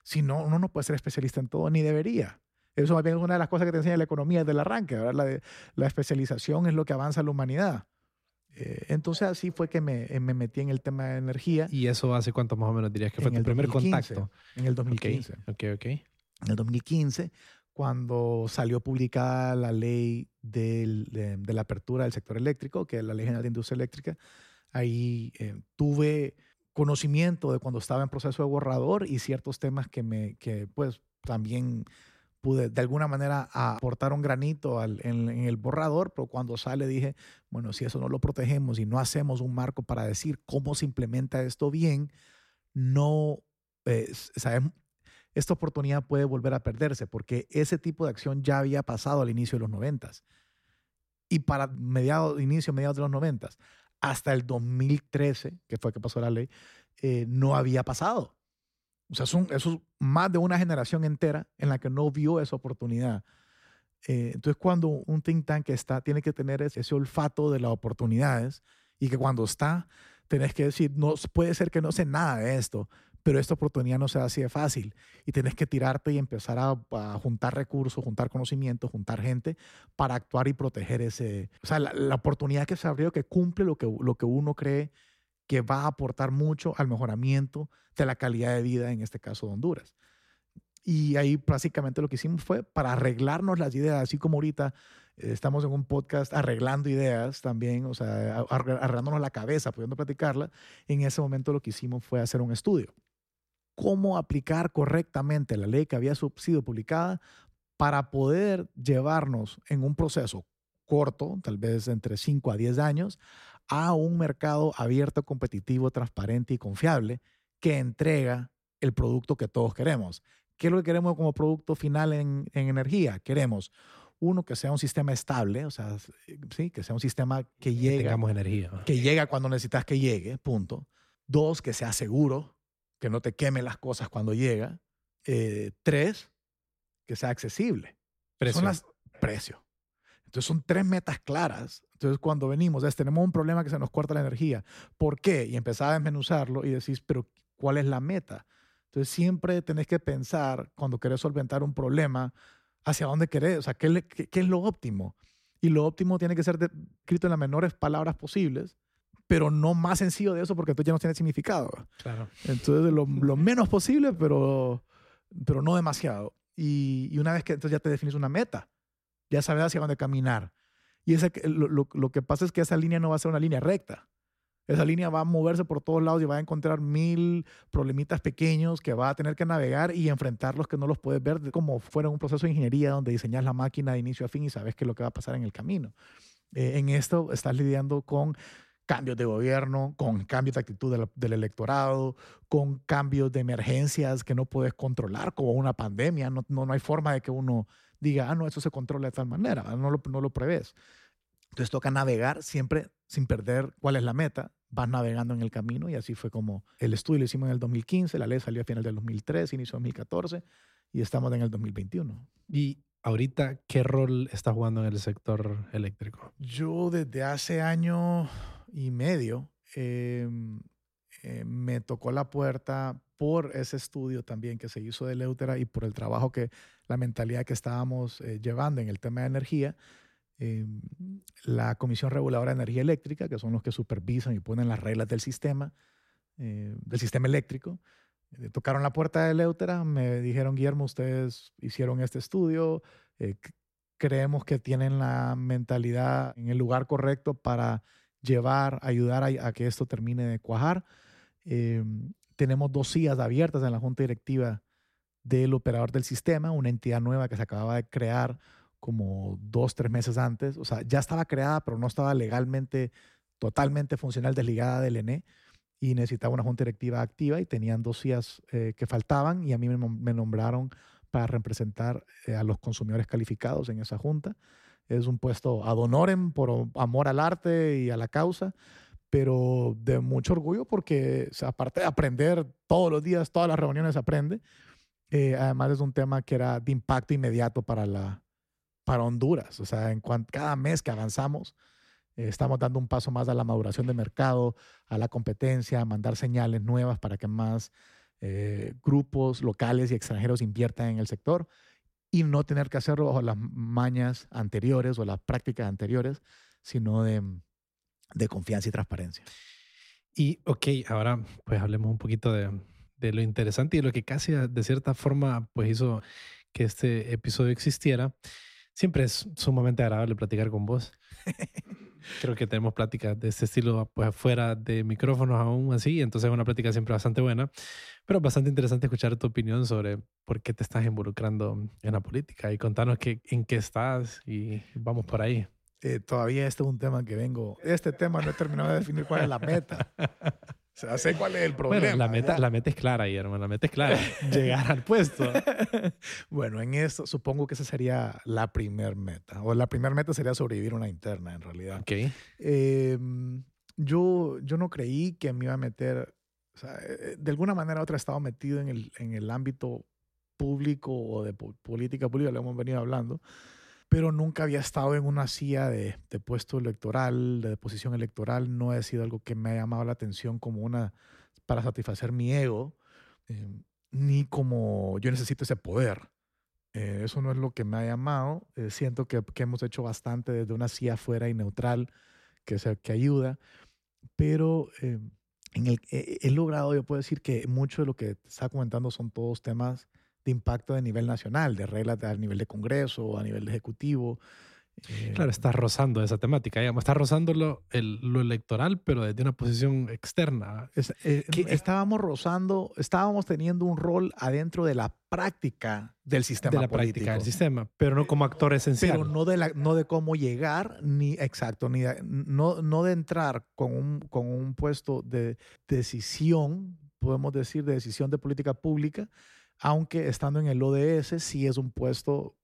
Si no, uno no puede ser especialista en todo, ni debería. Eso es una de las cosas que te enseña la economía desde el arranque. La, la especialización es lo que avanza la humanidad. Eh, entonces así fue que me, me, metí en el tema de energía. ¿Y eso hace cuánto más o menos dirías que fue tu primer contacto? En el 2015. Ok, ok. En el 2015, cuando salió publicada la ley del, de, la apertura del sector eléctrico, que es la Ley General de Industria Eléctrica, ahí eh, tuve conocimiento de cuando estaba en proceso de borrador y ciertos temas que me que pues también pude de alguna manera aportar un granito en, el borrador, pero cuando sale dije, bueno, si eso no lo protegemos y no hacemos un marco para decir cómo se implementa esto bien, no eh, sabemos, esta oportunidad puede volver a perderse porque ese tipo de acción ya había pasado al inicio de los noventas. Y para mediados, inicio, mediados de los noventas, hasta el 2013, que fue que pasó la ley, eh, no había pasado. O sea, eso es más de una generación entera en la que no vio esa oportunidad. Eh, entonces, cuando un think tank está, tiene que tener ese olfato de las oportunidades y que cuando está, tenés que decir, no, puede ser que no sé nada de esto, pero esta oportunidad no se da así de fácil y tienes que tirarte y empezar a, juntar recursos, juntar conocimientos, juntar gente para actuar y proteger ese, o sea, la, oportunidad que se abrió que cumple lo que, lo que uno cree que va a aportar mucho al mejoramiento de la calidad de vida, en este caso de Honduras. Y ahí básicamente lo que hicimos fue para arreglarnos las ideas, así como ahorita eh, estamos en un podcast arreglando ideas también, o sea, arreglándonos la cabeza, pudiendo platicarla. En ese momento lo que hicimos fue hacer un estudio cómo aplicar correctamente la ley que había sido publicada para poder llevarnos en un proceso corto, tal vez entre 5 a 10 años, a un mercado abierto, competitivo, transparente y confiable que entrega el producto que todos queremos. ¿Qué es lo que queremos como producto final en, energía? Queremos uno que sea un sistema estable, o sea, sí, que sea un sistema que llegue, energía. que llega cuando necesitas que llegue, punto. Dos, que sea seguro, que no te queme las cosas cuando llega. Eh, tres, que sea accesible. Precio. Son las, precio. Entonces son tres metas claras. Entonces cuando venimos, es, tenemos un problema que se nos corta la energía. ¿Por qué? Y empezás a desmenuzarlo y decís, pero ¿cuál es la meta? Entonces siempre tenés que pensar cuando querés solventar un problema, hacia dónde querés, o sea, ¿qué, qué, es lo óptimo? Y lo óptimo tiene que ser escrito en las menores palabras posibles pero no más sencillo de eso porque tú ya no tienes significado. Claro. Entonces, lo, lo menos posible, pero, pero no demasiado. Y, y, una vez que entonces ya te defines una meta, ya sabes hacia dónde caminar. Y ese, lo, lo, lo, que pasa es que esa línea no va a ser una línea recta. Esa línea va a moverse por todos lados y va a encontrar mil problemitas pequeños que va a tener que navegar y enfrentarlos que no los puedes ver como fuera un proceso de ingeniería donde diseñas la máquina de inicio a fin y sabes qué es lo que va a pasar en el camino. Eh, en esto estás lidiando con cambios de gobierno, con cambios de actitud del, electorado, con cambios de emergencias que no puedes controlar, como una pandemia. No, no, hay forma de que uno diga, ah, no, eso se controla de tal manera, no lo, no lo prevés. Entonces toca navegar siempre sin perder cuál es la meta. Vas navegando en el camino y así fue como el estudio lo hicimos en el 2015, la ley salió a final del 2013, inicio 2014 y estamos en el 2021. Y ahorita, ¿qué rol está jugando en el sector eléctrico? Yo desde hace año y medio, eh, eh, me tocó la puerta por ese estudio también que se hizo de Leutera y por el trabajo que, la mentalidad que estábamos eh, llevando en el tema de energía. la Comisión Reguladora de Energía Eléctrica, que son los que supervisan y ponen las reglas del sistema, del sistema eléctrico, tocaron la puerta de Leutera, me dijeron, Guillermo, ustedes hicieron este estudio, creemos que tienen la mentalidad en el lugar correcto para llevar, ayudar a, que esto termine de cuajar. Em, tenemos dos sillas abiertas en la junta directiva del operador del sistema, una entidad nueva que se acababa de crear como dos, tres meses antes. O sea, ya estaba creada, pero no estaba legalmente, totalmente funcional, desligada del ENE y necesitaba una junta directiva activa y tenían dos sillas eh, que faltaban y a mí me, nombraron para representar eh, a los consumidores calificados en esa junta. Es un puesto ad honorem por amor al arte y a la causa, pero de mucho orgullo porque aparte de aprender todos los días, todas las reuniones aprende, eh, además es un tema que era de impacto inmediato para, la, para Honduras. O sea, en cada mes que avanzamos, Eh, estamos dando un paso más a la maduración de mercado, a la competencia, a mandar señales nuevas para que más eh, grupos locales y extranjeros inviertan en el sector y no tener que hacerlo bajo las mañas anteriores o las prácticas anteriores, sino de, de confianza y transparencia. Y, ok, ahora pues hablemos un poquito de, de lo interesante y lo que casi de cierta forma pues hizo que este episodio existiera. Siempre es sumamente agradable platicar con vos. *laughs* Creo que tenemos pláticas de este estilo pues fuera de micrófonos aún así, entonces es una plática siempre bastante buena, pero bastante interesante escuchar tu opinión sobre por qué te estás involucrando en la política y contanos qué, en qué estás y vamos por ahí. Eh, todavía este es un tema que vengo. Este tema no he terminado de definir cuál es la meta. O sea, sé cuál es el problema. Bueno, la meta, la meta es clara, hermano. La meta es clara. *laughs* llegar al puesto. bueno, en eso supongo que esa sería la primer meta. O la primera meta sería sobrevivir una interna, en realidad. Ok. Eh, yo, yo no creí que me iba a meter. O sea, eh, de alguna manera u otra he estado metido en el, en el ámbito público o de política pública, lo hemos venido hablando pero nunca había estado en una silla de, puesto electoral, de posición electoral. No ha sido algo que me ha llamado la atención como una para satisfacer mi ego, eh, ni como yo necesito ese poder. Eh, eso no es lo que me ha llamado. Eh, siento que, que, hemos hecho bastante desde una silla afuera y neutral que, se, que ayuda, pero en el, he logrado, yo puedo decir que mucho de lo que está comentando son todos temas de impacto de nivel nacional, de reglas a nivel de Congreso, a nivel de Ejecutivo. Claro, eh, está rozando esa temática, digamos, está rozando lo, lo electoral, pero desde una posición externa. Eh, estábamos rozando, estábamos teniendo un rol adentro de la práctica del sistema de la práctica del sistema, pero no como actor esencial. Pero no de, la, no de cómo llegar, ni exacto, ni no, no de entrar con un, con un puesto de decisión, podemos decir, de decisión de política pública, aunque estando en el ODS sí es un puesto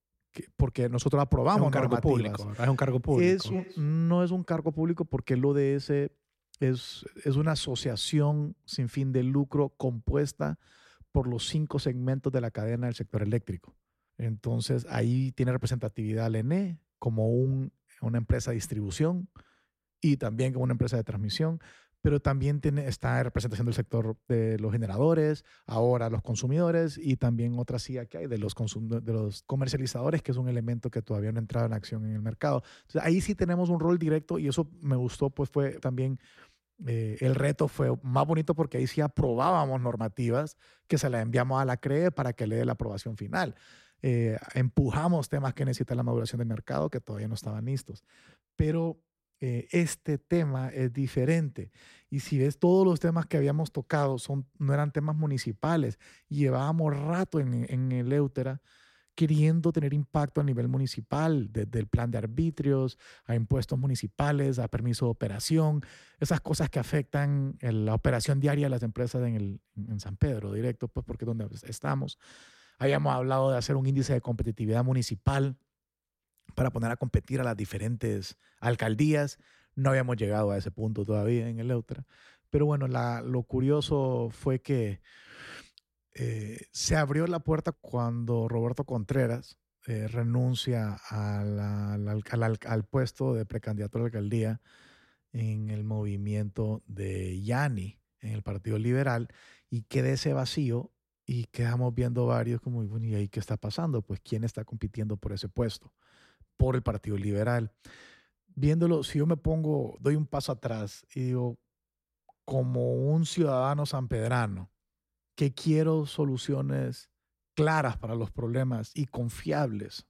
porque nosotros aprobamos un cargo público. Es un cargo público. no es un cargo público porque el ODS es, es una asociación sin fin de lucro compuesta por los cinco segmentos de la cadena del sector eléctrico. Entonces ahí tiene representatividad el ENE como un, una empresa de distribución y también como una empresa de transmisión, pero también tiene, está en representación del sector de los generadores, ahora los consumidores y también otra CIA que hay de los, de los comercializadores, que es un elemento que todavía no ha entrado en acción en el mercado. Entonces, ahí sí tenemos un rol directo y eso me gustó, pues fue también... Eh, el reto fue más bonito porque ahí sí aprobábamos normativas que se las enviamos a la CRE para que le dé la aprobación final. Eh, empujamos temas que necesitan la maduración de mercado que todavía no estaban listos. Pero eh, este tema es diferente. Y si ves todos los temas que habíamos tocado, son, no eran temas municipales. Llevábamos rato en, en el Eutera queriendo tener impacto a nivel municipal, desde el plan de arbitrios, a impuestos municipales, a permiso de operación, esas cosas que afectan la operación diaria de las empresas en, el, en San Pedro, directo, pues porque es donde estamos. Habíamos hablado de hacer un índice de competitividad municipal para poner a competir a las diferentes alcaldías. No habíamos llegado a ese punto todavía en el Eutra. Pero bueno, lo curioso fue que eh, se abrió la puerta cuando Roberto Contreras eh, renuncia al, puesto de precandidato a la alcaldía en el movimiento de Yani, en el Partido Liberal, y queda ese vacío y quedamos viendo varios como, ¿y ahí qué está pasando? Pues, ¿quién está compitiendo por ese puesto? Por el Partido Liberal. Viéndolo, si yo me pongo, doy un paso atrás y digo, como un ciudadano sanpedrano, que quiero soluciones claras para los problemas y confiables,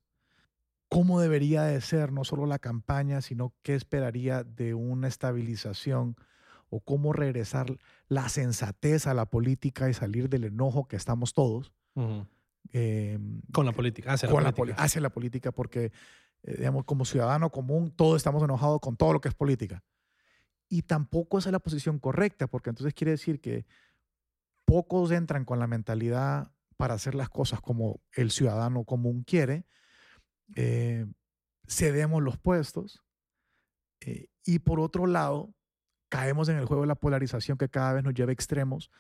¿cómo debería de ser no solo la campaña, sino qué esperaría de una estabilización o cómo regresar la sensatez a la política y salir del enojo que estamos todos? Em, con la política, hacia la política. hacia la política, porque eh, digamos, como ciudadano común, todos estamos enojados con todo lo que es política. Y tampoco esa es la posición correcta, porque entonces quiere decir que pocos entran con la mentalidad para hacer las cosas como el ciudadano común quiere, eh, cedemos los puestos eh, y por otro lado caemos en el juego de la polarización que cada vez nos lleva a extremos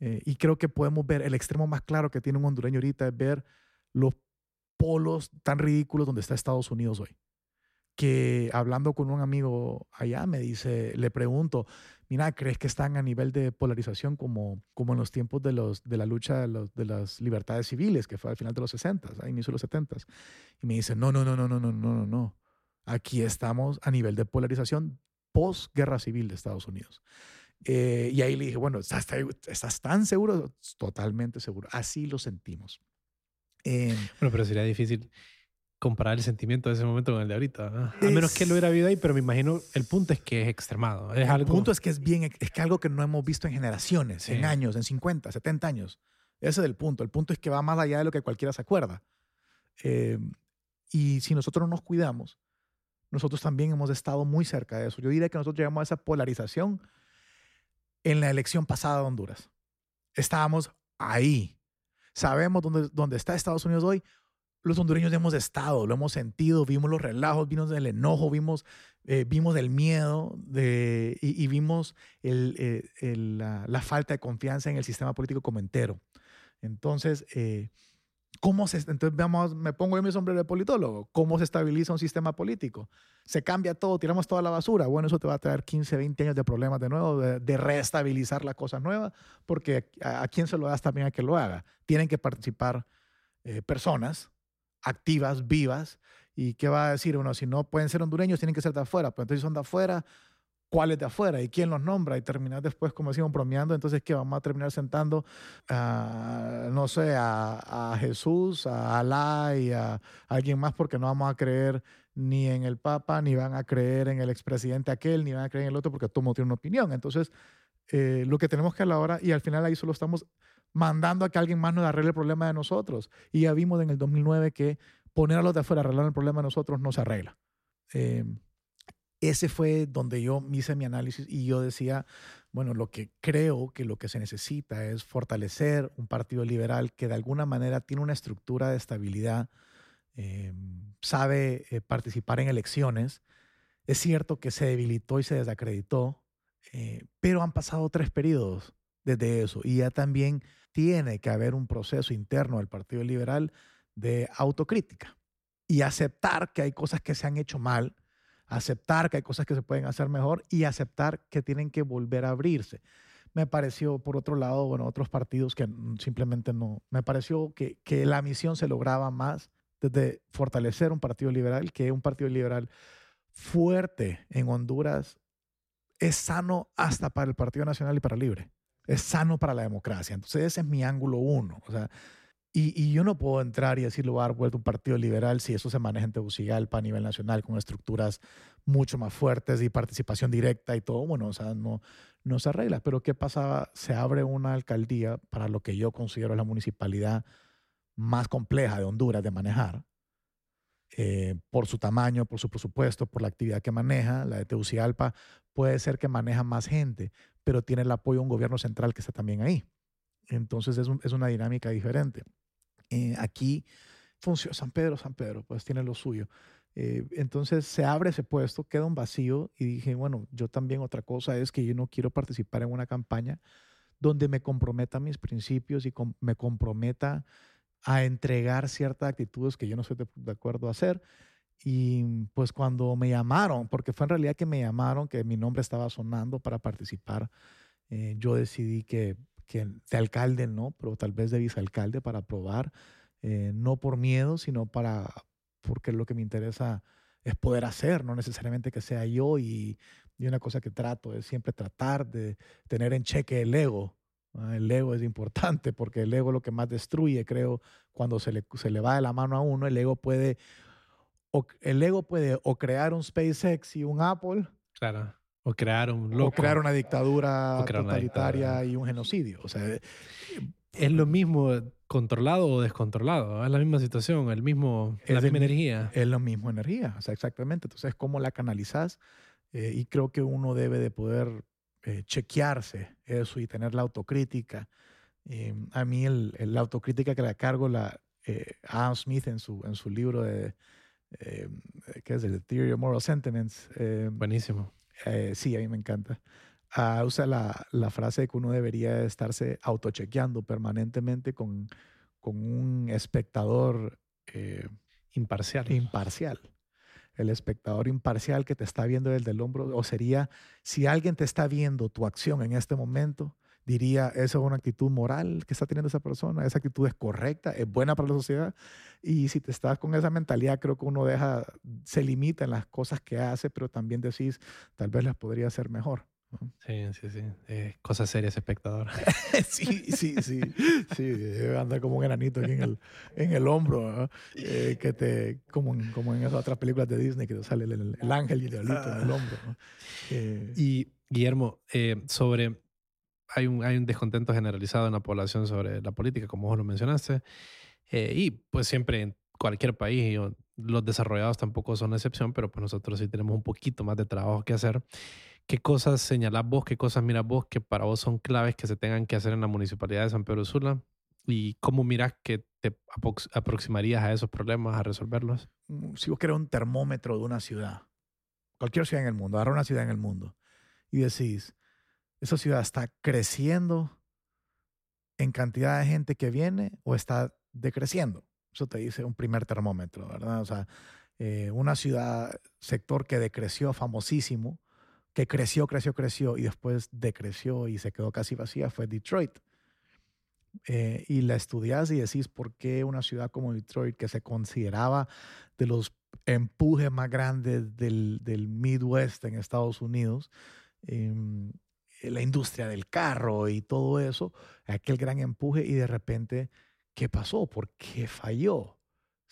y creo que podemos ver el extremo más claro que tiene un hondureño ahorita es ver los polos tan ridículos donde está Estados Unidos hoy. que hablando con un amigo allá me dice, le pregunto, mira, ¿crees que están a nivel de polarización como, como en los tiempos de, los, de la lucha de, las libertades civiles, que fue al final de los 60, a inicio de los 70? Y me dice, no, no, no, no, no, no, no, no. Aquí estamos a nivel de polarización post-guerra civil de Estados Unidos. Eh, y ahí le dije, bueno, ¿estás, ¿estás tan seguro? Totalmente seguro. Así lo sentimos. Eh, bueno, pero sería difícil comparar el sentimiento de ese momento con el de ahorita. A menos que lo hubiera habido ahí, pero me imagino el punto es que es extremado. Es el punto es que es bien, es que algo que no hemos visto en generaciones, en años, en 50, 70 años. Ese es el punto. El punto es que va más allá de lo que cualquiera se acuerda. Eh, y si nosotros no nos cuidamos, nosotros también hemos estado muy cerca de eso. Yo diría que nosotros llegamos a esa polarización en la elección pasada de Honduras. Estábamos ahí. Sabemos dónde, dónde está Estados Unidos hoy los hondureños hemos estado, lo hemos sentido, vimos los relajos, vimos el enojo, vimos, eh, vimos el miedo y, vimos eh, la, falta de confianza en el sistema político como entero. Entonces, eh, ¿cómo se, entonces veamos, me pongo yo mi sombrero de politólogo, ¿cómo se estabiliza un sistema político? Se cambia todo, tiramos toda la basura. Bueno, eso te va a traer 15, 20 años de problemas de nuevo, de, de reestabilizar las cosas nuevas, porque a, a, quién se lo das también a que lo haga. Tienen que participar personas activas, vivas. ¿Y qué va a decir uno? Si no pueden ser hondureños, tienen que ser de afuera. Pues entonces son de afuera, ¿cuáles de afuera? ¿Y quién los nombra? Y terminar después, como decimos, bromeando. Entonces, ¿qué? Vamos a terminar sentando, no sé, a, Jesús, a Alá y a, alguien más porque no vamos a creer ni en el Papa, ni van a creer en el expresidente aquel, ni van a creer en el otro porque todo tiene una opinión. Entonces, eh, lo que tenemos que a la hora, y al final ahí solo estamos mandando a que alguien más nos arregle el problema de nosotros. Y ya vimos en el 2009 que poner a los de afuera a arreglar el problema de nosotros no se arregla. Em, ese fue donde yo hice mi análisis y yo decía, bueno, lo que creo que lo que se necesita es fortalecer un partido liberal que de alguna manera tiene una estructura de estabilidad, em, sabe eh, participar en elecciones. Es cierto que se debilitó y se desacreditó, eh, pero han pasado tres periodos desde eso y ya también tiene que haber un proceso interno del Partido Liberal de autocrítica y aceptar que hay cosas que se han hecho mal, aceptar que hay cosas que se pueden hacer mejor y aceptar que tienen que volver a abrirse. Me pareció, por otro lado, bueno, otros partidos que simplemente no, me pareció que, que la misión se lograba más desde fortalecer un partido liberal, que un partido liberal fuerte en Honduras es sano hasta para el Partido Nacional y para Libre es sano para la democracia. Entonces ese es mi ángulo uno. O sea, y, yo no puedo entrar y decir, lo voy a dar vuelta un partido liberal si eso se maneja en Tegucigalpa a nivel nacional con estructuras mucho más fuertes y participación directa y todo. Bueno, o sea, no, no se arregla. Pero ¿qué pasa? Se abre una alcaldía para lo que yo considero la municipalidad más compleja de Honduras de manejar. Eh, por su tamaño, por su presupuesto, por la actividad que maneja. La de Tegucigalpa puede ser que maneja más gente, pero tiene el apoyo de un gobierno central que está también ahí. Entonces es, es una dinámica diferente. Eh, aquí funciona San Pedro, San Pedro, pues tiene lo suyo. Eh, entonces se abre ese puesto, queda un vacío y dije, bueno, yo también otra cosa es que yo no quiero participar en una campaña donde me comprometa mis principios y me comprometa a entregar ciertas actitudes que yo no estoy de acuerdo a hacer y pues cuando me llamaron, porque fue en realidad que me llamaron, que mi nombre estaba sonando para participar, eh, yo decidí que, que, de alcalde no, pero tal vez de vicealcalde para probar, eh, no por miedo, sino para, porque lo que me interesa es poder hacer, no necesariamente que sea yo y, y una cosa que trato es siempre tratar de tener en cheque el ego. El ego es importante porque el ego es lo que más destruye, creo, cuando se le, se le va de la mano a uno, el ego puede el ego puede o crear un SpaceX y un Apple. Claro. O crear un O crear una dictadura totalitaria y un genocidio. O sea, es lo mismo controlado o descontrolado. Es la misma situación, el mismo, la misma energía. Es la misma energía, o sea, exactamente. Entonces, ¿cómo la canalizas? Eh, y creo que uno debe de poder eh, chequearse eso y tener la autocrítica. Eh, a mí la autocrítica que le cargo la, Adam Smith en su, en su libro de eh, que es el Theory of Moral Sentiments. Eh, Buenísimo. Eh, sí, a mí me encanta. Ah, usa la, la, frase de que uno debería estarse autochequeando permanentemente con, con un espectador imparcial. imparcial. el espectador imparcial que te está viendo desde el hombro, o sería si alguien te está viendo tu acción en este momento, diría, esa es una actitud moral que está teniendo esa persona, esa actitud es correcta, es buena para la sociedad. Y si te estás con esa mentalidad, creo que uno deja, se limita en las cosas que hace, pero también decís, tal vez las podría hacer mejor. Sí, sí, sí. Eh, cosas serias, espectador. *laughs* sí, sí, sí. Sí, andar como un enanito aquí en el, en el hombro, eh, que te, como en, como en esas otras películas de Disney, que te sale el, el ángel y el diablito en el hombro. Eh, y Guillermo, sobre, hay un, hay un descontento generalizado en la población sobre la política, como vos lo mencionaste, y pues siempre en cualquier país, los desarrollados tampoco son excepción, pero pues nosotros sí tenemos un poquito más de trabajo que hacer. ¿Qué cosas señalás vos, qué cosas miras vos que para vos son claves que se tengan que hacer en la municipalidad de San Pedro Sula? ¿Y cómo miras que te aproximarías a esos problemas, a resolverlos? Mm, si vos querés un termómetro de una ciudad, cualquier ciudad en el mundo, agarra una ciudad en el mundo y decís, esa ciudad está creciendo en cantidad de gente que viene o está decreciendo. Eso te dice un primer termómetro, ¿verdad? O sea, eh, una ciudad, sector que decreció famosísimo, que creció, creció, creció y después decreció y se quedó casi vacía fue Detroit. Eh, y la estudias y decís por qué una ciudad como Detroit, que se consideraba de los empujes más grandes del, del Midwest en Estados Unidos, em, la industria del carro y todo eso, aquel gran empuje y de repente, ¿qué pasó? ¿Por qué falló?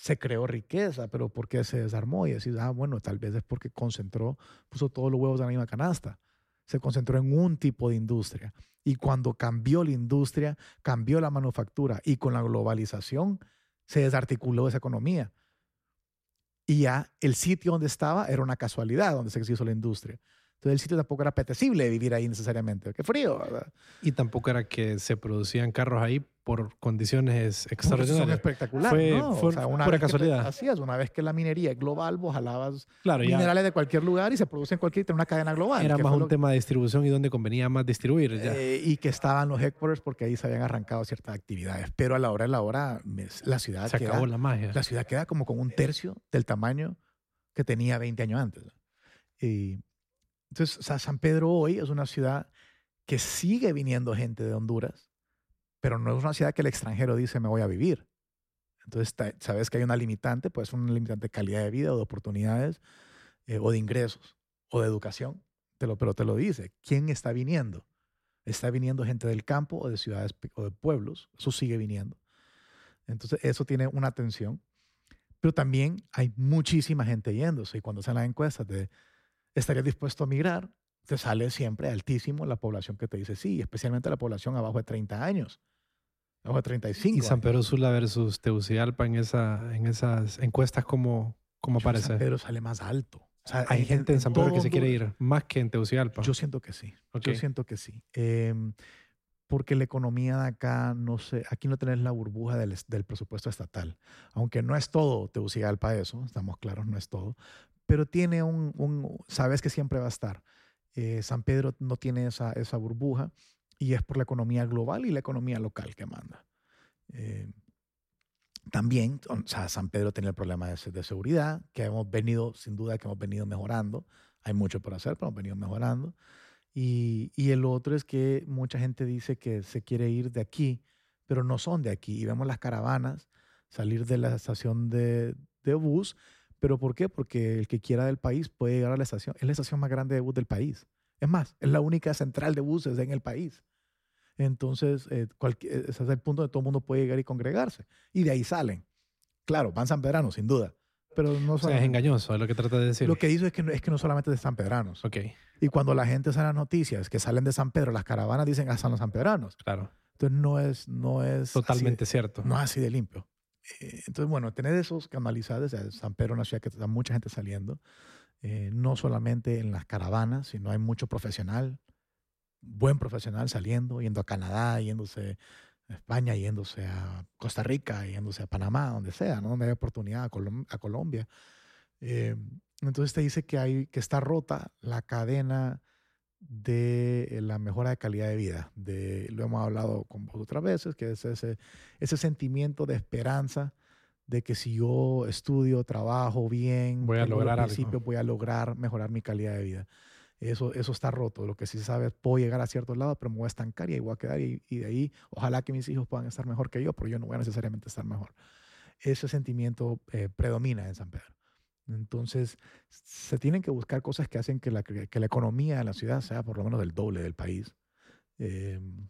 se creó riqueza, pero ¿por qué se desarmó? Y decís, ah, bueno, tal vez es porque concentró, puso todos los huevos en la misma canasta. Se concentró en un tipo de industria. Y cuando cambió la industria, cambió la manufactura y con la globalización se desarticuló esa economía. Y ya el sitio donde estaba era una casualidad donde se hizo la industria. Entonces el sitio tampoco era apetecible vivir ahí necesariamente. Qué frío. ¿verdad? Y tampoco era que se producían carros ahí por condiciones extraordinarias. Son espectaculares. Fue, una pura casualidad. así es, una vez que la minería es global, vos jalabas minerales de cualquier lugar y se producen en cualquier una cadena global. Era más un tema de distribución y donde convenía más distribuir. Eh, y que estaban los headquarters porque ahí se habían arrancado ciertas actividades. Pero a la hora de la hora, la ciudad se acabó la magia. La ciudad queda como con un tercio del tamaño que tenía 20 años antes. Y entonces, San Pedro hoy es una ciudad que sigue viniendo gente de Honduras, pero no es una ciudad que el extranjero dice me voy a vivir. Entonces, sabes que hay una limitante, pues una limitante de calidad de vida o de oportunidades eh, o de ingresos o de educación, te lo, pero te lo dice. ¿Quién está viniendo? Está viniendo gente del campo o de ciudades o de pueblos, eso sigue viniendo. Entonces, eso tiene una atención, pero también hay muchísima gente yéndose y cuando hacen las encuestas de estarías dispuesto a migrar, te sale siempre altísimo la población que te dice sí, especialmente la población abajo de 30 años, abajo de 35. ¿Y San Pedro Sula versus Tegucigalpa en, esa, en esas encuestas cómo, cómo aparece? San Pedro sale más alto. hay, gente en San Pedro que se quiere ir más que en Tegucigalpa. Yo siento que sí. Yo siento que sí. Em, porque la economía de acá, no sé, aquí no tenés la burbuja del, del, presupuesto estatal. Aunque no es todo Tegucigalpa eso, estamos claros, no es todo pero tiene un, sabes que siempre va a estar. Eh, San Pedro no tiene esa, esa burbuja y es por la economía global y la economía local que manda. Eh, también, o sea, San Pedro tiene el problema de, de, seguridad, que hemos venido, sin duda, que hemos venido mejorando. Hay mucho por hacer, pero hemos venido mejorando. Y, y, el otro es que mucha gente dice que se quiere ir de aquí, pero no son de aquí. Y vemos las caravanas salir de la estación de, de bus ¿Pero por qué? Porque el que quiera del país puede llegar a la estación. Es la estación más grande de bus del país. Es más, es la única central de buses en el país. Entonces, eh, ese es el punto donde todo el mundo puede llegar y congregarse. Y de ahí salen. Claro, van San Pedranos, sin duda. Pero no o sea, es engañoso, es lo que trata de decir. Lo que dice es que, es que no solamente de San Pedranos. Okay. Y cuando la gente sale las noticias que salen de San Pedro, las caravanas dicen que ah, los San Pedranos. Claro. Entonces no es, no es totalmente cierto. No es así de limpio. Eh, entonces, bueno, tener esos canalizados, San Pedro es una ciudad que está mucha gente saliendo, eh, no solamente en las caravanas, sino hay mucho profesional, buen profesional saliendo, yendo a Canadá, yéndose a España, yéndose a Costa Rica, yéndose a Panamá, donde sea, ¿no? donde hay oportunidad, a, Colombia. Eh, entonces te dice que, hay, que está rota la cadena de la mejora de calidad de vida. De, lo hemos hablado con vos otras veces, que es ese, ese sentimiento de esperanza de que si yo estudio, trabajo bien, voy a lograr al principio voy a lograr mejorar mi calidad de vida. Eso, eso está roto. Lo que sí se sabe es puedo llegar a ciertos lados, pero me voy a estancar y ahí voy a quedar. Y, de ahí, ojalá que mis hijos puedan estar mejor que yo, pero yo no voy a necesariamente estar mejor. Ese sentimiento eh, predomina en San Pedro. Entonces, se tienen que buscar cosas que hacen que la, que la economía de la ciudad sea por lo menos del doble del país. Em,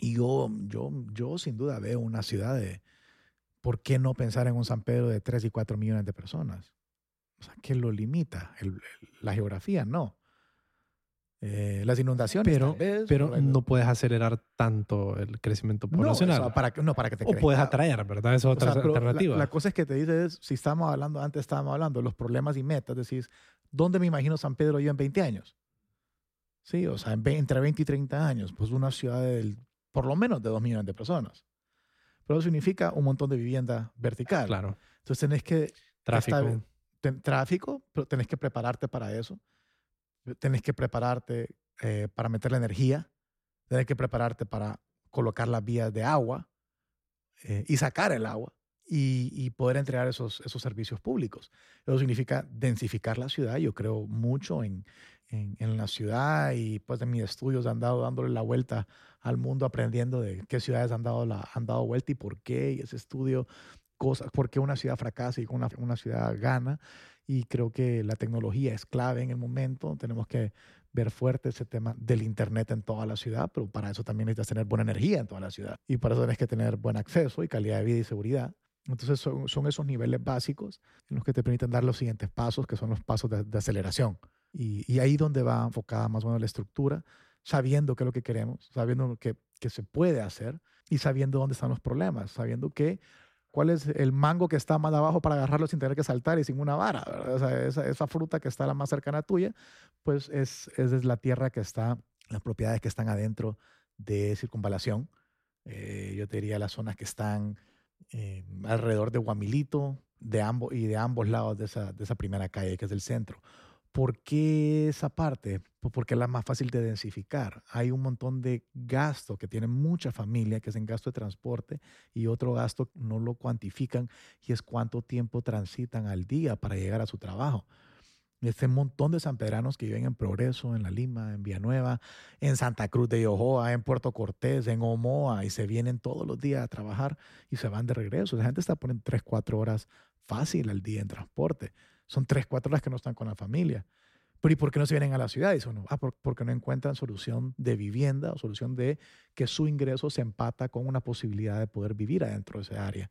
y yo, yo, yo sin duda veo una ciudad de, ¿por qué no pensar en un San Pedro de 3 y 4 millones de personas? O ¿qué lo limita? la geografía no. Eh, las inundaciones. Pero, pero no puedes acelerar tanto el crecimiento poblacional. No, para, no, para que te O puedes atraer, ¿verdad? Esa es otra alternativa. La, cosa es que te dices, si estábamos hablando, antes estábamos hablando de los problemas y metas, decís, ¿dónde me imagino San Pedro yo en 20 años? Sí, o sea, entre 20 y 30 años, pues una ciudad de por lo menos de 2 millones de personas. Pero eso significa un montón de vivienda vertical. Claro. Entonces tenés que... Tráfico. tráfico, pero tenés que prepararte para eso tenés que prepararte eh, para meter la energía, tenés que prepararte para colocar las vías de agua eh, y sacar el agua y, poder entregar esos, esos servicios públicos. Eso significa densificar la ciudad. Yo creo mucho en, en, la ciudad y pues en mis estudios han dado dándole la vuelta al mundo aprendiendo de qué ciudades han dado, la, han dado vuelta y por qué, y ese estudio, cosas, por qué una ciudad fracasa y una, una ciudad gana y creo que la tecnología es clave en el momento. Tenemos que ver fuerte ese tema del Internet en toda la ciudad, pero para eso también necesitas tener buena energía en toda la ciudad y para eso tienes que tener buen acceso y calidad de vida y seguridad. Entonces son, son esos niveles básicos en los que te permiten dar los siguientes pasos, que son los pasos de, aceleración. Y, y, ahí donde va enfocada más o menos la estructura, sabiendo qué es lo que queremos, sabiendo que, que se puede hacer y sabiendo dónde están los problemas, sabiendo que cuál es el mango que está más abajo para agarrarlo sin tener que saltar y sin una vara. esa, fruta que está la más cercana tuya, pues es, es, la tierra que está, las propiedades que están adentro de circunvalación. Eh, yo te diría las zonas que están eh, alrededor de Guamilito de ambos, y de ambos lados esa, de esa primera calle, que es el centro. ¿Por qué esa parte? Pues porque es la más fácil de densificar. Hay un montón de gasto que tiene mucha familia, que es en gasto de transporte, y otro gasto no lo cuantifican, y es cuánto tiempo transitan al día para llegar a su trabajo. Este montón de sanpedranos que viven en Progreso, en La Lima, en Villanueva, en Santa Cruz de Yojoa, en Puerto Cortés, en Omoa, y se vienen todos los días a trabajar y se van de regreso. La gente está poniendo 3, 4 horas fácil al día en transporte. Son tres, cuatro horas que no están con la familia. Pero ¿y por qué no se vienen a la ciudad? Dice uno, ah, porque no encuentran solución de vivienda o solución de que su ingreso se empata con una posibilidad de poder vivir adentro de esa área.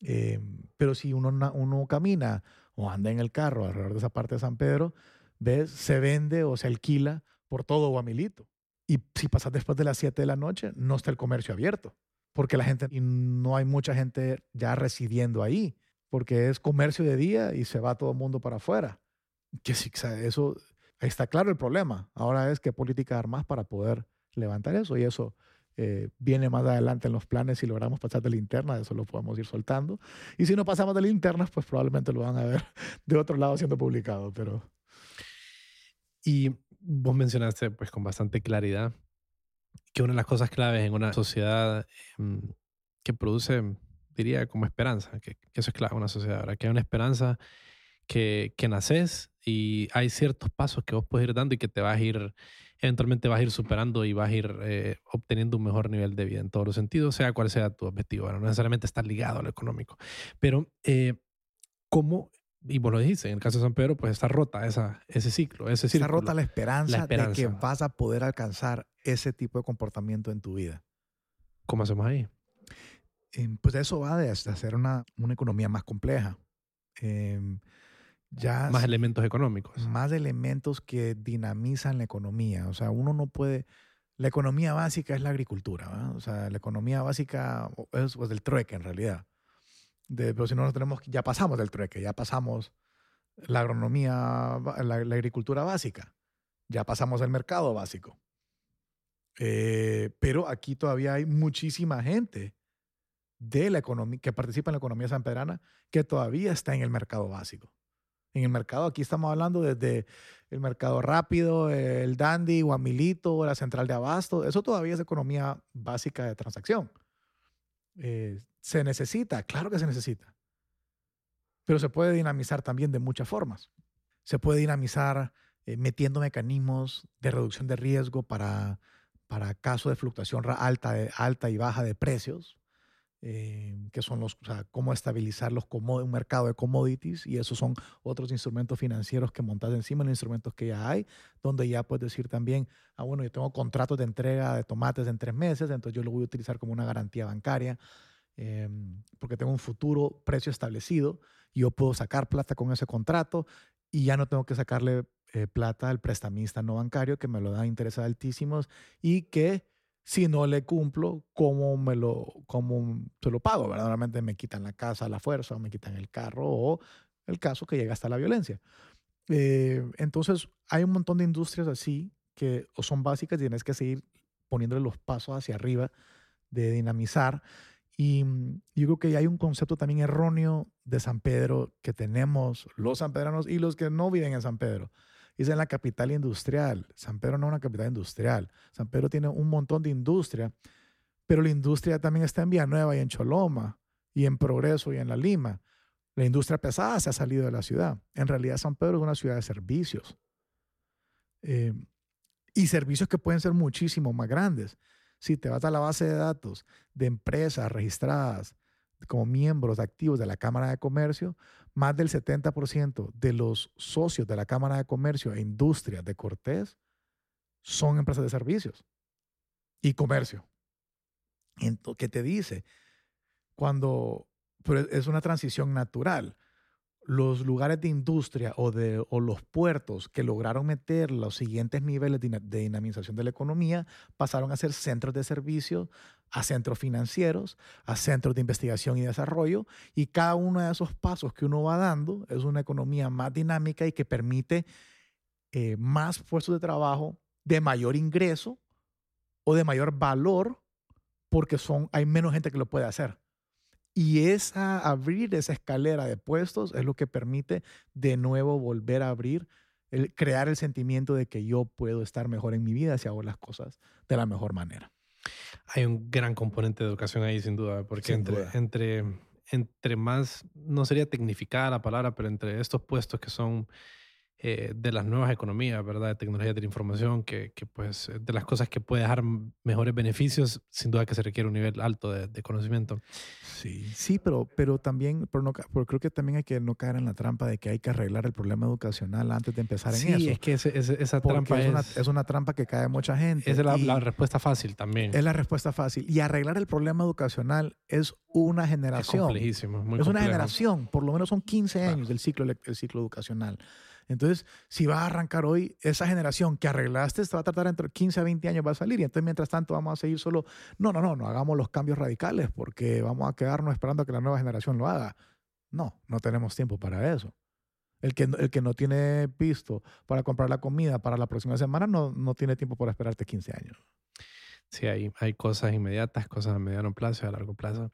Eh, pero si uno, uno camina o anda en el carro alrededor de esa parte de San Pedro, ves, se vende o se alquila por todo Guamilito. Y si pasas después de las 7 de la noche, no está el comercio abierto, porque la gente, y no hay mucha gente ya residiendo ahí porque es comercio de día y se va todo el mundo para afuera. Que sí, eso, ahí está claro el problema. Ahora es que política armas para poder levantar eso y eso eh, viene más adelante en los planes si logramos pasar de la interna, eso lo podemos ir soltando. Y si no pasamos de la interna, pues probablemente lo van a ver *laughs* de otro lado siendo publicado, pero... Y vos mencionaste pues con bastante claridad que una de las cosas claves en una sociedad em, que produce diría como esperanza, que, eso es clave en una sociedad, ¿verdad? que hay una esperanza que, que naces y hay ciertos pasos que vos puedes ir dando y que te vas a ir, eventualmente vas a ir superando y vas a ir eh, obteniendo un mejor nivel de vida en todos los sentidos, sea cual sea tu objetivo. no necesariamente estar ligado a lo económico, pero eh, ¿cómo y vos lo dijiste, en el caso de San Pedro, pues está rota esa, ese ciclo, ese Está rota la esperanza, la esperanza, de que vas a poder alcanzar ese tipo de comportamiento en tu vida. ¿Cómo hacemos ahí? Em, pues eso va de hacer una, una economía más compleja. Em, ya más elementos económicos. Más elementos que dinamizan la economía. O sea, uno no puede... La economía básica es la agricultura. O sea, la economía básica es pues, del trueque en realidad. De, pero si no nos tenemos, ya pasamos del trueque, ya pasamos la agronomía, la, agricultura básica, ya pasamos el mercado básico. Eh, pero aquí todavía hay muchísima gente de la economía, que participa en la economía sanpedrana, que todavía está en el mercado básico. En el mercado, aquí estamos hablando desde el mercado rápido, el dandy, Guamilito, la central de abasto, eso todavía es economía básica de transacción. Eh, ¿Se necesita? Claro que se necesita. Pero se puede dinamizar también de muchas formas. Se puede dinamizar eh, metiendo mecanismos de reducción de riesgo para, para casos de fluctuación alta, alta y baja de precios, eh, que son los, o sea, cómo estabilizar los un mercado de commodities y esos son otros instrumentos financieros que montas encima de los instrumentos que ya hay, donde ya puedes decir también, ah, bueno, yo tengo contratos de entrega de tomates en tres meses, entonces yo lo voy a utilizar como una garantía bancaria, eh, porque tengo un futuro precio establecido, y yo puedo sacar plata con ese contrato y ya no tengo que sacarle eh, plata al prestamista no bancario que me lo da intereses altísimos y que si no le cumplo, ¿cómo, me lo, cómo se lo pago? Verdaderamente me quitan la casa la fuerza o me quitan el carro o el caso que llega hasta la violencia. Eh, entonces, hay un montón de industrias así que son básicas y tienes que seguir poniéndole los pasos hacia arriba de dinamizar. Y mm, yo creo que hay un concepto también erróneo de San Pedro que tenemos los sanpedranos y los que no viven en San Pedro es en la capital industrial. San Pedro no es una capital industrial. San Pedro tiene un montón de industria, pero la industria también está en Villanueva y en Choloma y en Progreso y en La Lima. La industria pesada se ha salido de la ciudad. En realidad San Pedro es una ciudad de servicios. Eh, y servicios que pueden ser muchísimo más grandes. Si te vas a la base de datos de empresas registradas como miembros activos de la Cámara de Comercio, más del 70% de los socios de la Cámara de Comercio e Industria de Cortés son empresas de servicios y comercio. ¿Qué te dice? Cuando es una transición natural los lugares de industria o, de, o los puertos que lograron meter los siguientes niveles de, dinamización de la economía pasaron a ser centros de servicio, a centros financieros, a centros de investigación y desarrollo, y cada uno de esos pasos que uno va dando es una economía más dinámica y que permite eh, más puestos de trabajo de mayor ingreso o de mayor valor porque son, hay menos gente que lo puede hacer. Y esa, abrir esa escalera de puestos es lo que permite de nuevo volver a abrir, el, crear el sentimiento de que yo puedo estar mejor en mi vida si hago las cosas de la mejor manera. Hay un gran componente de educación ahí, sin duda, porque entre, entre, entre más, no sería tecnificada la palabra, pero entre estos puestos que son eh, de las nuevas economías, ¿verdad? De tecnología de la información, que, que, pues de las cosas que puede dejar mejores beneficios, sin duda que se requiere un nivel alto de, de conocimiento. Sí, sí, pero, pero también, pero, no, pero creo que también hay que no caer en la trampa de que hay que arreglar el problema educacional antes de empezar en eso. Sí, es que esa trampa es, una, es, una, trampa que cae mucha gente. Es la, la, respuesta fácil también. Es la respuesta fácil. Y arreglar el problema educacional es una generación. Es complejísimo, muy Es una generación, por lo menos son 15 años del ciclo, el ciclo educacional. Entonces, si vas a arrancar hoy, esa generación que arreglaste te va a tratar entre 15 a 20 años va a salir. Y entonces, mientras tanto, vamos a seguir solo, no, no, no, no hagamos los cambios radicales porque vamos a quedarnos esperando a que la nueva generación lo haga. No, no tenemos tiempo para eso. El que, el que no tiene visto para comprar la comida para la próxima semana no, no tiene tiempo para esperarte 15 años. Sí, hay, hay cosas inmediatas, cosas a mediano plazo y a largo plazo.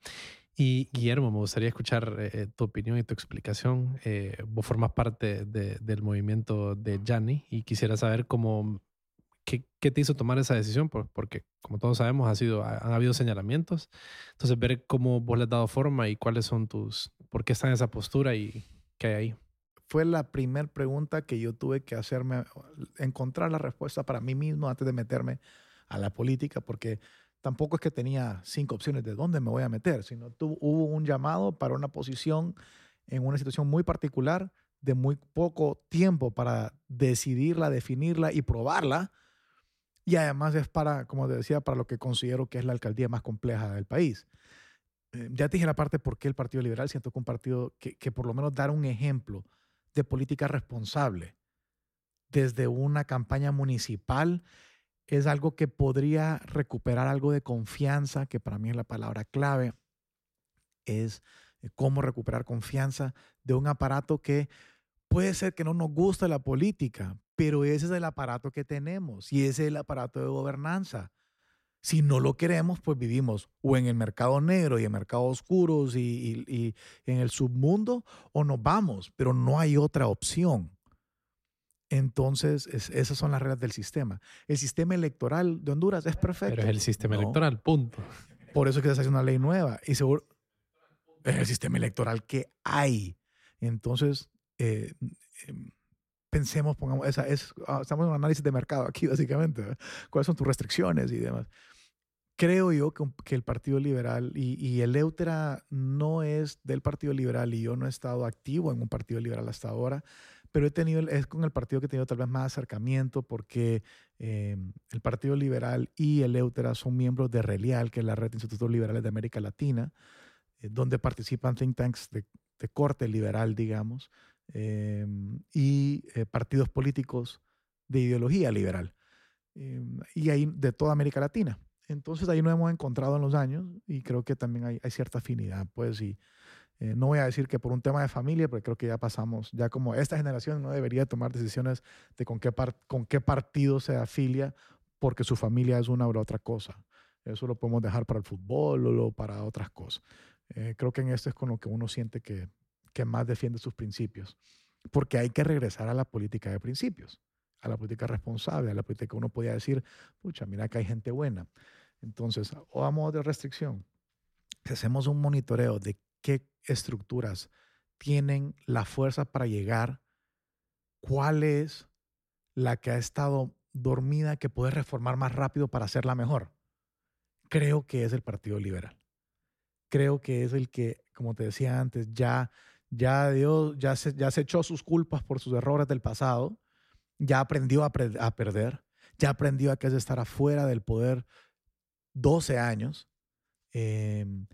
Y Guillermo, me gustaría escuchar eh, tu opinión y tu explicación. Eh, vos formas parte del movimiento de Gianni y quisiera saber cómo, qué, qué, te hizo tomar esa decisión, porque como todos sabemos, ha sido, han habido señalamientos. Entonces, ver cómo vos le has dado forma y cuáles son tus, por qué está en esa postura y qué hay ahí. Fue la primera pregunta que yo tuve que hacerme, encontrar la respuesta para mí mismo antes de meterme a la política, porque tampoco es que tenía cinco opciones de dónde me voy a meter, sino tuvo, hubo un llamado para una posición en una situación muy particular de muy poco tiempo para decidirla, definirla y probarla. Y además es para, como te decía, para lo que considero que es la alcaldía más compleja del país. Eh, ya te dije la parte por qué el Partido Liberal siento que un partido que, que por lo menos dar un ejemplo de política responsable desde una campaña municipal es algo que podría recuperar algo de confianza, que para mí es la palabra clave, es eh, cómo recuperar confianza de un aparato que puede ser que no nos guste la política, pero ese es el aparato que tenemos y ese es el aparato de gobernanza. Si no lo queremos, pues vivimos o en el mercado negro y en mercados oscuros y, y en el submundo, o nos vamos, pero no hay otra opción. Entonces, esas son las reglas del sistema. El sistema electoral de Honduras es perfecto. Pero es el sistema electoral, punto. Por eso es que se hace una ley nueva. Y seguro, es el sistema electoral que hay. Entonces, eh, em, pensemos, pongamos, esa es, ah, estamos en un análisis de mercado aquí, *laughs* básicamente. ¿Cuáles son tus restricciones y demás? Creo yo que, el Partido Liberal y, y, el Eutera no es del Partido Liberal y yo no he estado activo en un Partido Liberal hasta ahora, pero he tenido, es con el partido que he tenido tal vez más acercamiento porque eh, el Partido Liberal y el Eutera son miembros de RELIAL, que es la Red de Institutos Liberales de América Latina, eh, donde participan think tanks de, corte liberal, digamos, eh, y partidos políticos de ideología liberal, y ahí de toda América Latina. Entonces ahí nos hemos encontrado en los años y creo que también hay, hay cierta afinidad, pues, y eh, no voy a decir que por un tema de familia, porque creo que ya pasamos, ya como esta generación no debería tomar decisiones de con qué, con qué partido se afilia, porque su familia es una u otra cosa. Eso lo podemos dejar para el fútbol o para otras cosas. Eh, creo que en esto es con lo que uno siente que, que más defiende sus principios, porque hay que regresar a la política de principios, a la política responsable, a la política que uno podía decir, pucha, mira que hay gente buena. Entonces, o a modo de restricción, si hacemos un monitoreo de qué estructuras tienen la fuerza para llegar, cuál es la que ha estado dormida que puede reformar más rápido para hacerla mejor. Creo que es el Partido Liberal. Creo que es el que, como te decía antes, ya, ya, Dios, ya, se, ya se echó sus culpas por sus errores del pasado, ya aprendió a, perder, ya aprendió a que es estar afuera del poder 12 años. Em,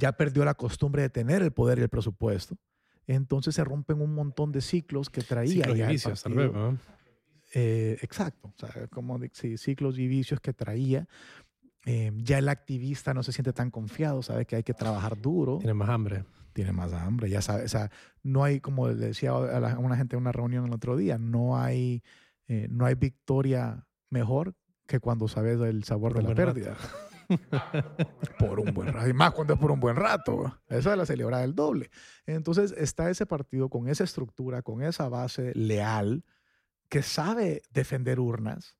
ya perdió la costumbre de tener el poder y el presupuesto. Entonces se rompen un montón de ciclos que traía. Ciclos y vicios, tal vez. Eh, exacto, o sea, como sí, ciclos y vicios que traía. Eh, ya el activista no se siente tan confiado, sabe que hay que trabajar duro. Tiene más hambre. Tiene más hambre, ya sabe. O sea, no hay, como le decía a, una gente en una reunión el otro día, no hay, eh, no hay victoria mejor que cuando sabes el sabor de la pérdida. *laughs* *laughs* por un buen rato. Y más cuando es por un buen rato. Eso es la celebrada del doble. Entonces está ese partido con esa estructura, con esa base leal, que sabe defender urnas,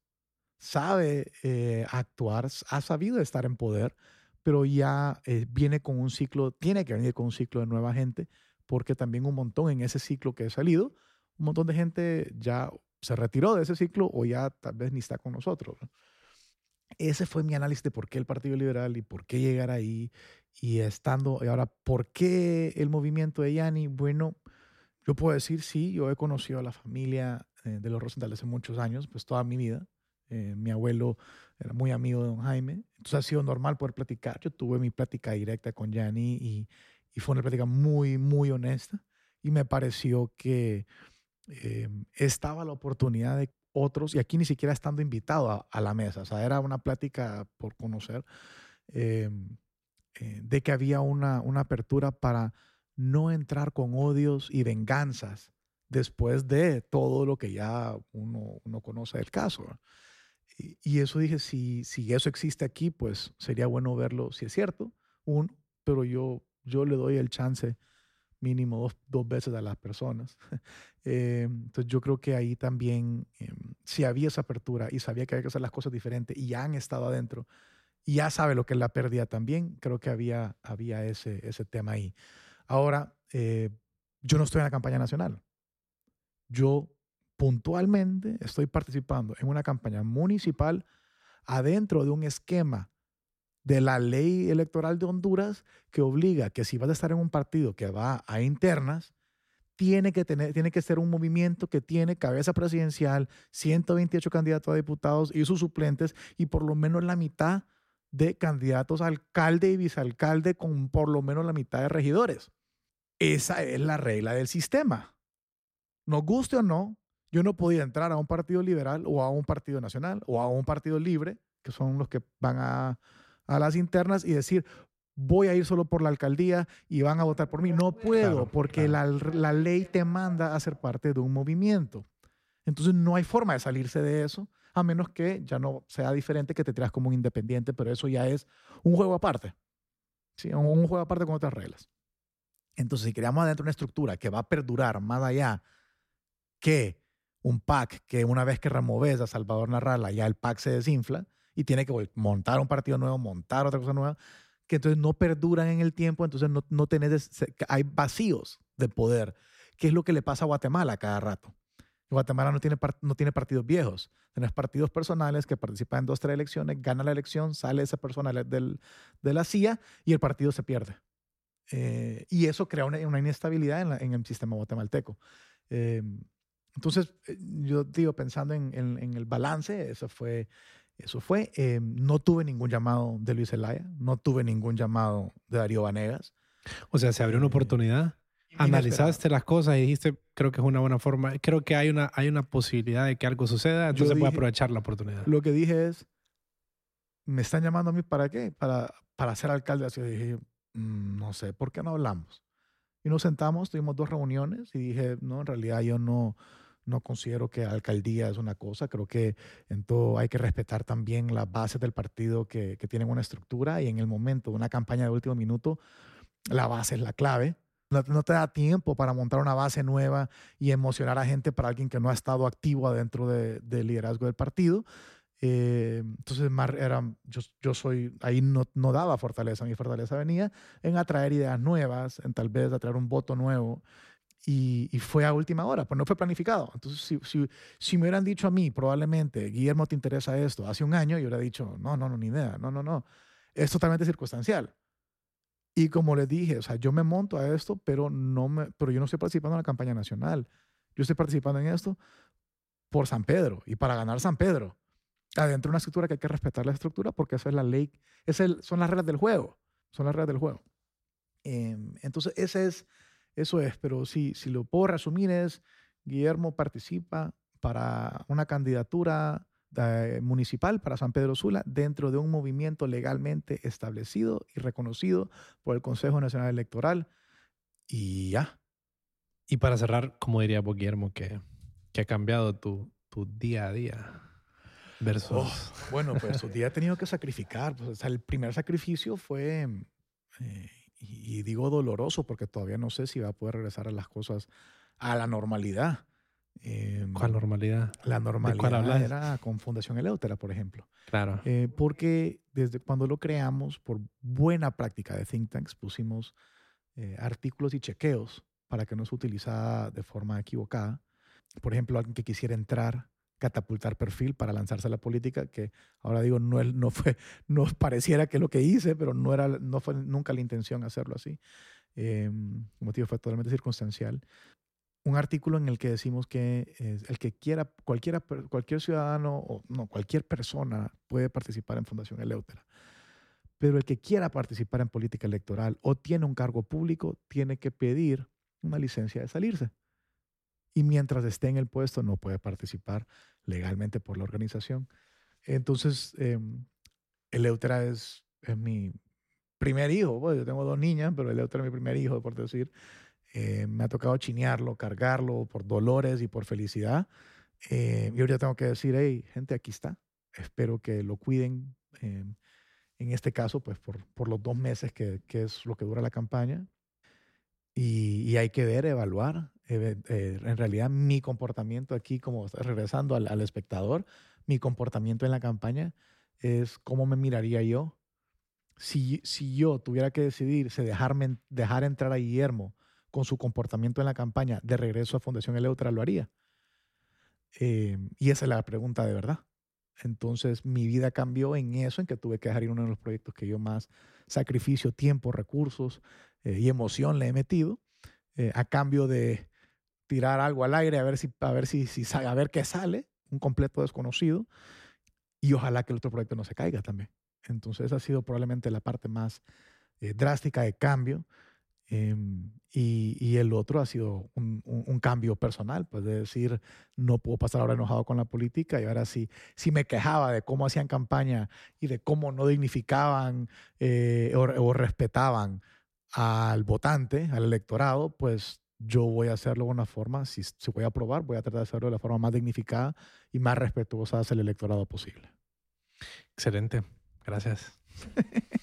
sabe eh, actuar, ha sabido estar en poder, pero ya eh, viene con un ciclo, tiene que venir con un ciclo de nueva gente, porque también un montón en ese ciclo que he salido, un montón de gente ya se retiró de ese ciclo o ya tal vez ni está con nosotros. Ese fue mi análisis de por qué el Partido Liberal y por qué llegar ahí y estando, y ahora, ¿por qué el movimiento de Yanni? Bueno, yo puedo decir, sí, yo he conocido a la familia eh, de los Rosenthal hace muchos años, pues toda mi vida. Eh, mi abuelo era muy amigo de don Jaime, entonces ha sido normal poder platicar. Yo tuve mi plática directa con Yanni y, fue una plática muy, muy honesta y me pareció que eh, estaba la oportunidad de otros, y aquí ni siquiera estando invitado a, la mesa, o sea, era una plática por conocer, em, eh, de que había una, una apertura para no entrar con odios y venganzas después de todo lo que ya uno, conoce del caso. Y, y, eso dije, si, si eso existe aquí, pues sería bueno verlo, si es cierto, uno, pero yo, yo le doy el chance mínimo dos, dos veces a las personas. *laughs* Eh, entonces yo creo que ahí también, em, si había esa apertura y sabía que había que hacer las cosas diferentes y ya han estado adentro y ya sabe lo que es la pérdida también, creo que había, había ese, ese tema ahí. Ahora, eh, yo no estoy en la campaña nacional. Yo puntualmente estoy participando en una campaña municipal adentro de un esquema de la ley electoral de Honduras que obliga que si vas a estar en un partido que va a internas, tiene que, tener, tiene que ser un movimiento que tiene cabeza presidencial, 128 candidatos a diputados y sus suplentes y por lo menos la mitad de candidatos a alcalde y vicealcalde con por lo menos la mitad de regidores. Esa es la regla del sistema. Nos guste o no, yo no podía entrar a un partido liberal o a un partido nacional o a un partido libre, que son los que van a a las internas y decir, voy a ir solo por la alcaldía y van a votar por mí. No puedo porque La, la, ley te manda a ser parte de un movimiento. Entonces no hay forma de salirse de eso, a menos que ya no sea diferente que te tiras como un independiente, pero eso ya es un juego aparte. ¿sí? Un, juego aparte con otras reglas. Entonces, si creamos adentro una estructura que va a perdurar más allá que un PAC que una vez que removes a Salvador Narrala, ya el PAC se desinfla, y tiene que montar un partido nuevo, montar otra cosa nueva, que entonces no perduran en el tiempo, entonces no, no tenés, hay vacíos de poder ¿Qué es lo que le pasa a Guatemala cada rato? Guatemala no tiene, no tiene partidos viejos. Tienes partidos personales que participan en dos, tres elecciones, gana la elección, sale esa persona del, de la CIA y el partido se pierde. Eh, y eso crea una, inestabilidad en, en, el sistema guatemalteco. Eh, entonces, eh, yo digo, pensando en, en, el balance, eso fue, eso fue. no tuve ningún llamado de Luis Zelaya, no tuve ningún llamado de Darío Vanegas. O sea, se abrió una oportunidad analizaste las cosas y dijiste, creo que es una buena forma, creo que hay una, hay una posibilidad de que algo suceda, entonces voy a aprovechar la oportunidad. Lo que dije es, ¿me están llamando a mí para qué? Para, para ser alcalde. Y dije, mm, no sé, ¿por qué no hablamos? Y nos sentamos, tuvimos dos reuniones y dije, no, en realidad yo no, no considero que alcaldía es una cosa, creo que en todo hay que respetar también las bases del partido que, que tienen una estructura y en el momento de una campaña de último minuto, la base es la clave no, te da tiempo para montar una base nueva y emocionar a gente para alguien que no ha estado activo adentro del liderazgo del partido. Eh, entonces, era, yo, yo, soy, ahí no, no, daba fortaleza, mi fortaleza venía en atraer ideas nuevas, en tal vez atraer un voto nuevo. Y, y fue a última hora, pues no fue planificado. Entonces, si, si, si, me hubieran dicho a mí, probablemente, Guillermo, ¿te interesa esto? Hace un año, yo hubiera dicho, no, no, no, ni idea, no, no, no. Es totalmente circunstancial. Y como les dije, o sea, yo me monto a esto, pero, no me, pero yo no estoy participando en la campaña nacional. Yo estoy participando en esto por San Pedro y para ganar San Pedro. Adentro de una estructura que hay que respetar la estructura porque esa es la ley, es el, son las reglas del juego. Son las reglas del juego. Em, entonces, ese es, eso es. Pero si, si lo puedo resumir es, Guillermo participa para una candidatura municipal para San Pedro Sula dentro de un movimiento legalmente establecido y reconocido por el Consejo Nacional Electoral. Y ya. Y para cerrar, ¿cómo diría vos, Guillermo, que, que ha cambiado tu, tu día a día? Versus... Oh, bueno, pues su día he tenido que sacrificar. Pues, el primer sacrificio fue, eh, y digo doloroso porque todavía no sé si va a poder regresar a las cosas a la normalidad. Em, ¿Cuál normalidad? La normalidad era con Fundación Eleutera, por ejemplo. Claro. Eh, porque desde cuando lo creamos, por buena práctica de think tanks, pusimos eh, artículos y chequeos para que no se utilizara de forma equivocada. Por ejemplo, alguien que quisiera entrar, catapultar perfil para lanzarse a la política, que ahora digo, no, no fue, *laughs* no pareciera que lo que hice, pero no, era, no fue nunca la intención hacerlo así. Eh, el motivo fue totalmente circunstancial un artículo en el que decimos que el que quiera, cualquiera, cualquier ciudadano o no, cualquier persona puede participar en Fundación Eleutera. Pero el que quiera participar en política electoral o tiene un cargo público tiene que pedir una licencia de salirse. Y mientras esté en el puesto no puede participar legalmente por la organización. Entonces, eh, Eleutera es, es mi primer hijo. yo tengo dos niñas, pero Eleutera es mi primer hijo, por decir. Eh, me ha tocado chinearlo, cargarlo por dolores y por felicidad. Eh, y ahorita tengo que decir, hey, gente, aquí está. Espero que lo cuiden. Eh, en este caso, pues por, por los dos meses que, que, es lo que dura la campaña. Y, y hay que ver, evaluar. En realidad, mi comportamiento aquí, como regresando al, al, espectador, mi comportamiento en la campaña es cómo me miraría yo si, si yo tuviera que decidirse dejarme, dejar entrar a Guillermo con su comportamiento en la campaña de regreso a Fundación Eleutra lo haría? Eh, y esa es la pregunta de verdad. Entonces mi vida cambió en eso, en que tuve que dejar ir uno de los proyectos que yo más sacrificio, tiempo, recursos eh, y emoción le he metido, eh, a cambio de tirar algo al aire a ver si a ver si, si a ver qué sale, un completo desconocido, y ojalá que el otro proyecto no se caiga también. Entonces esa ha sido probablemente la parte más drástica de cambio. Em, y, y, el otro ha sido un, un, cambio personal, pues de decir, no puedo pasar ahora enojado con la política y ahora sí, si me quejaba de cómo hacían campaña y de cómo no dignificaban eh, o, o, respetaban al votante, al electorado, pues yo voy a hacerlo de una forma, si, si voy a aprobar, voy a tratar de hacerlo de la forma más dignificada y más respetuosa hacia el electorado posible. Excelente, gracias. *laughs*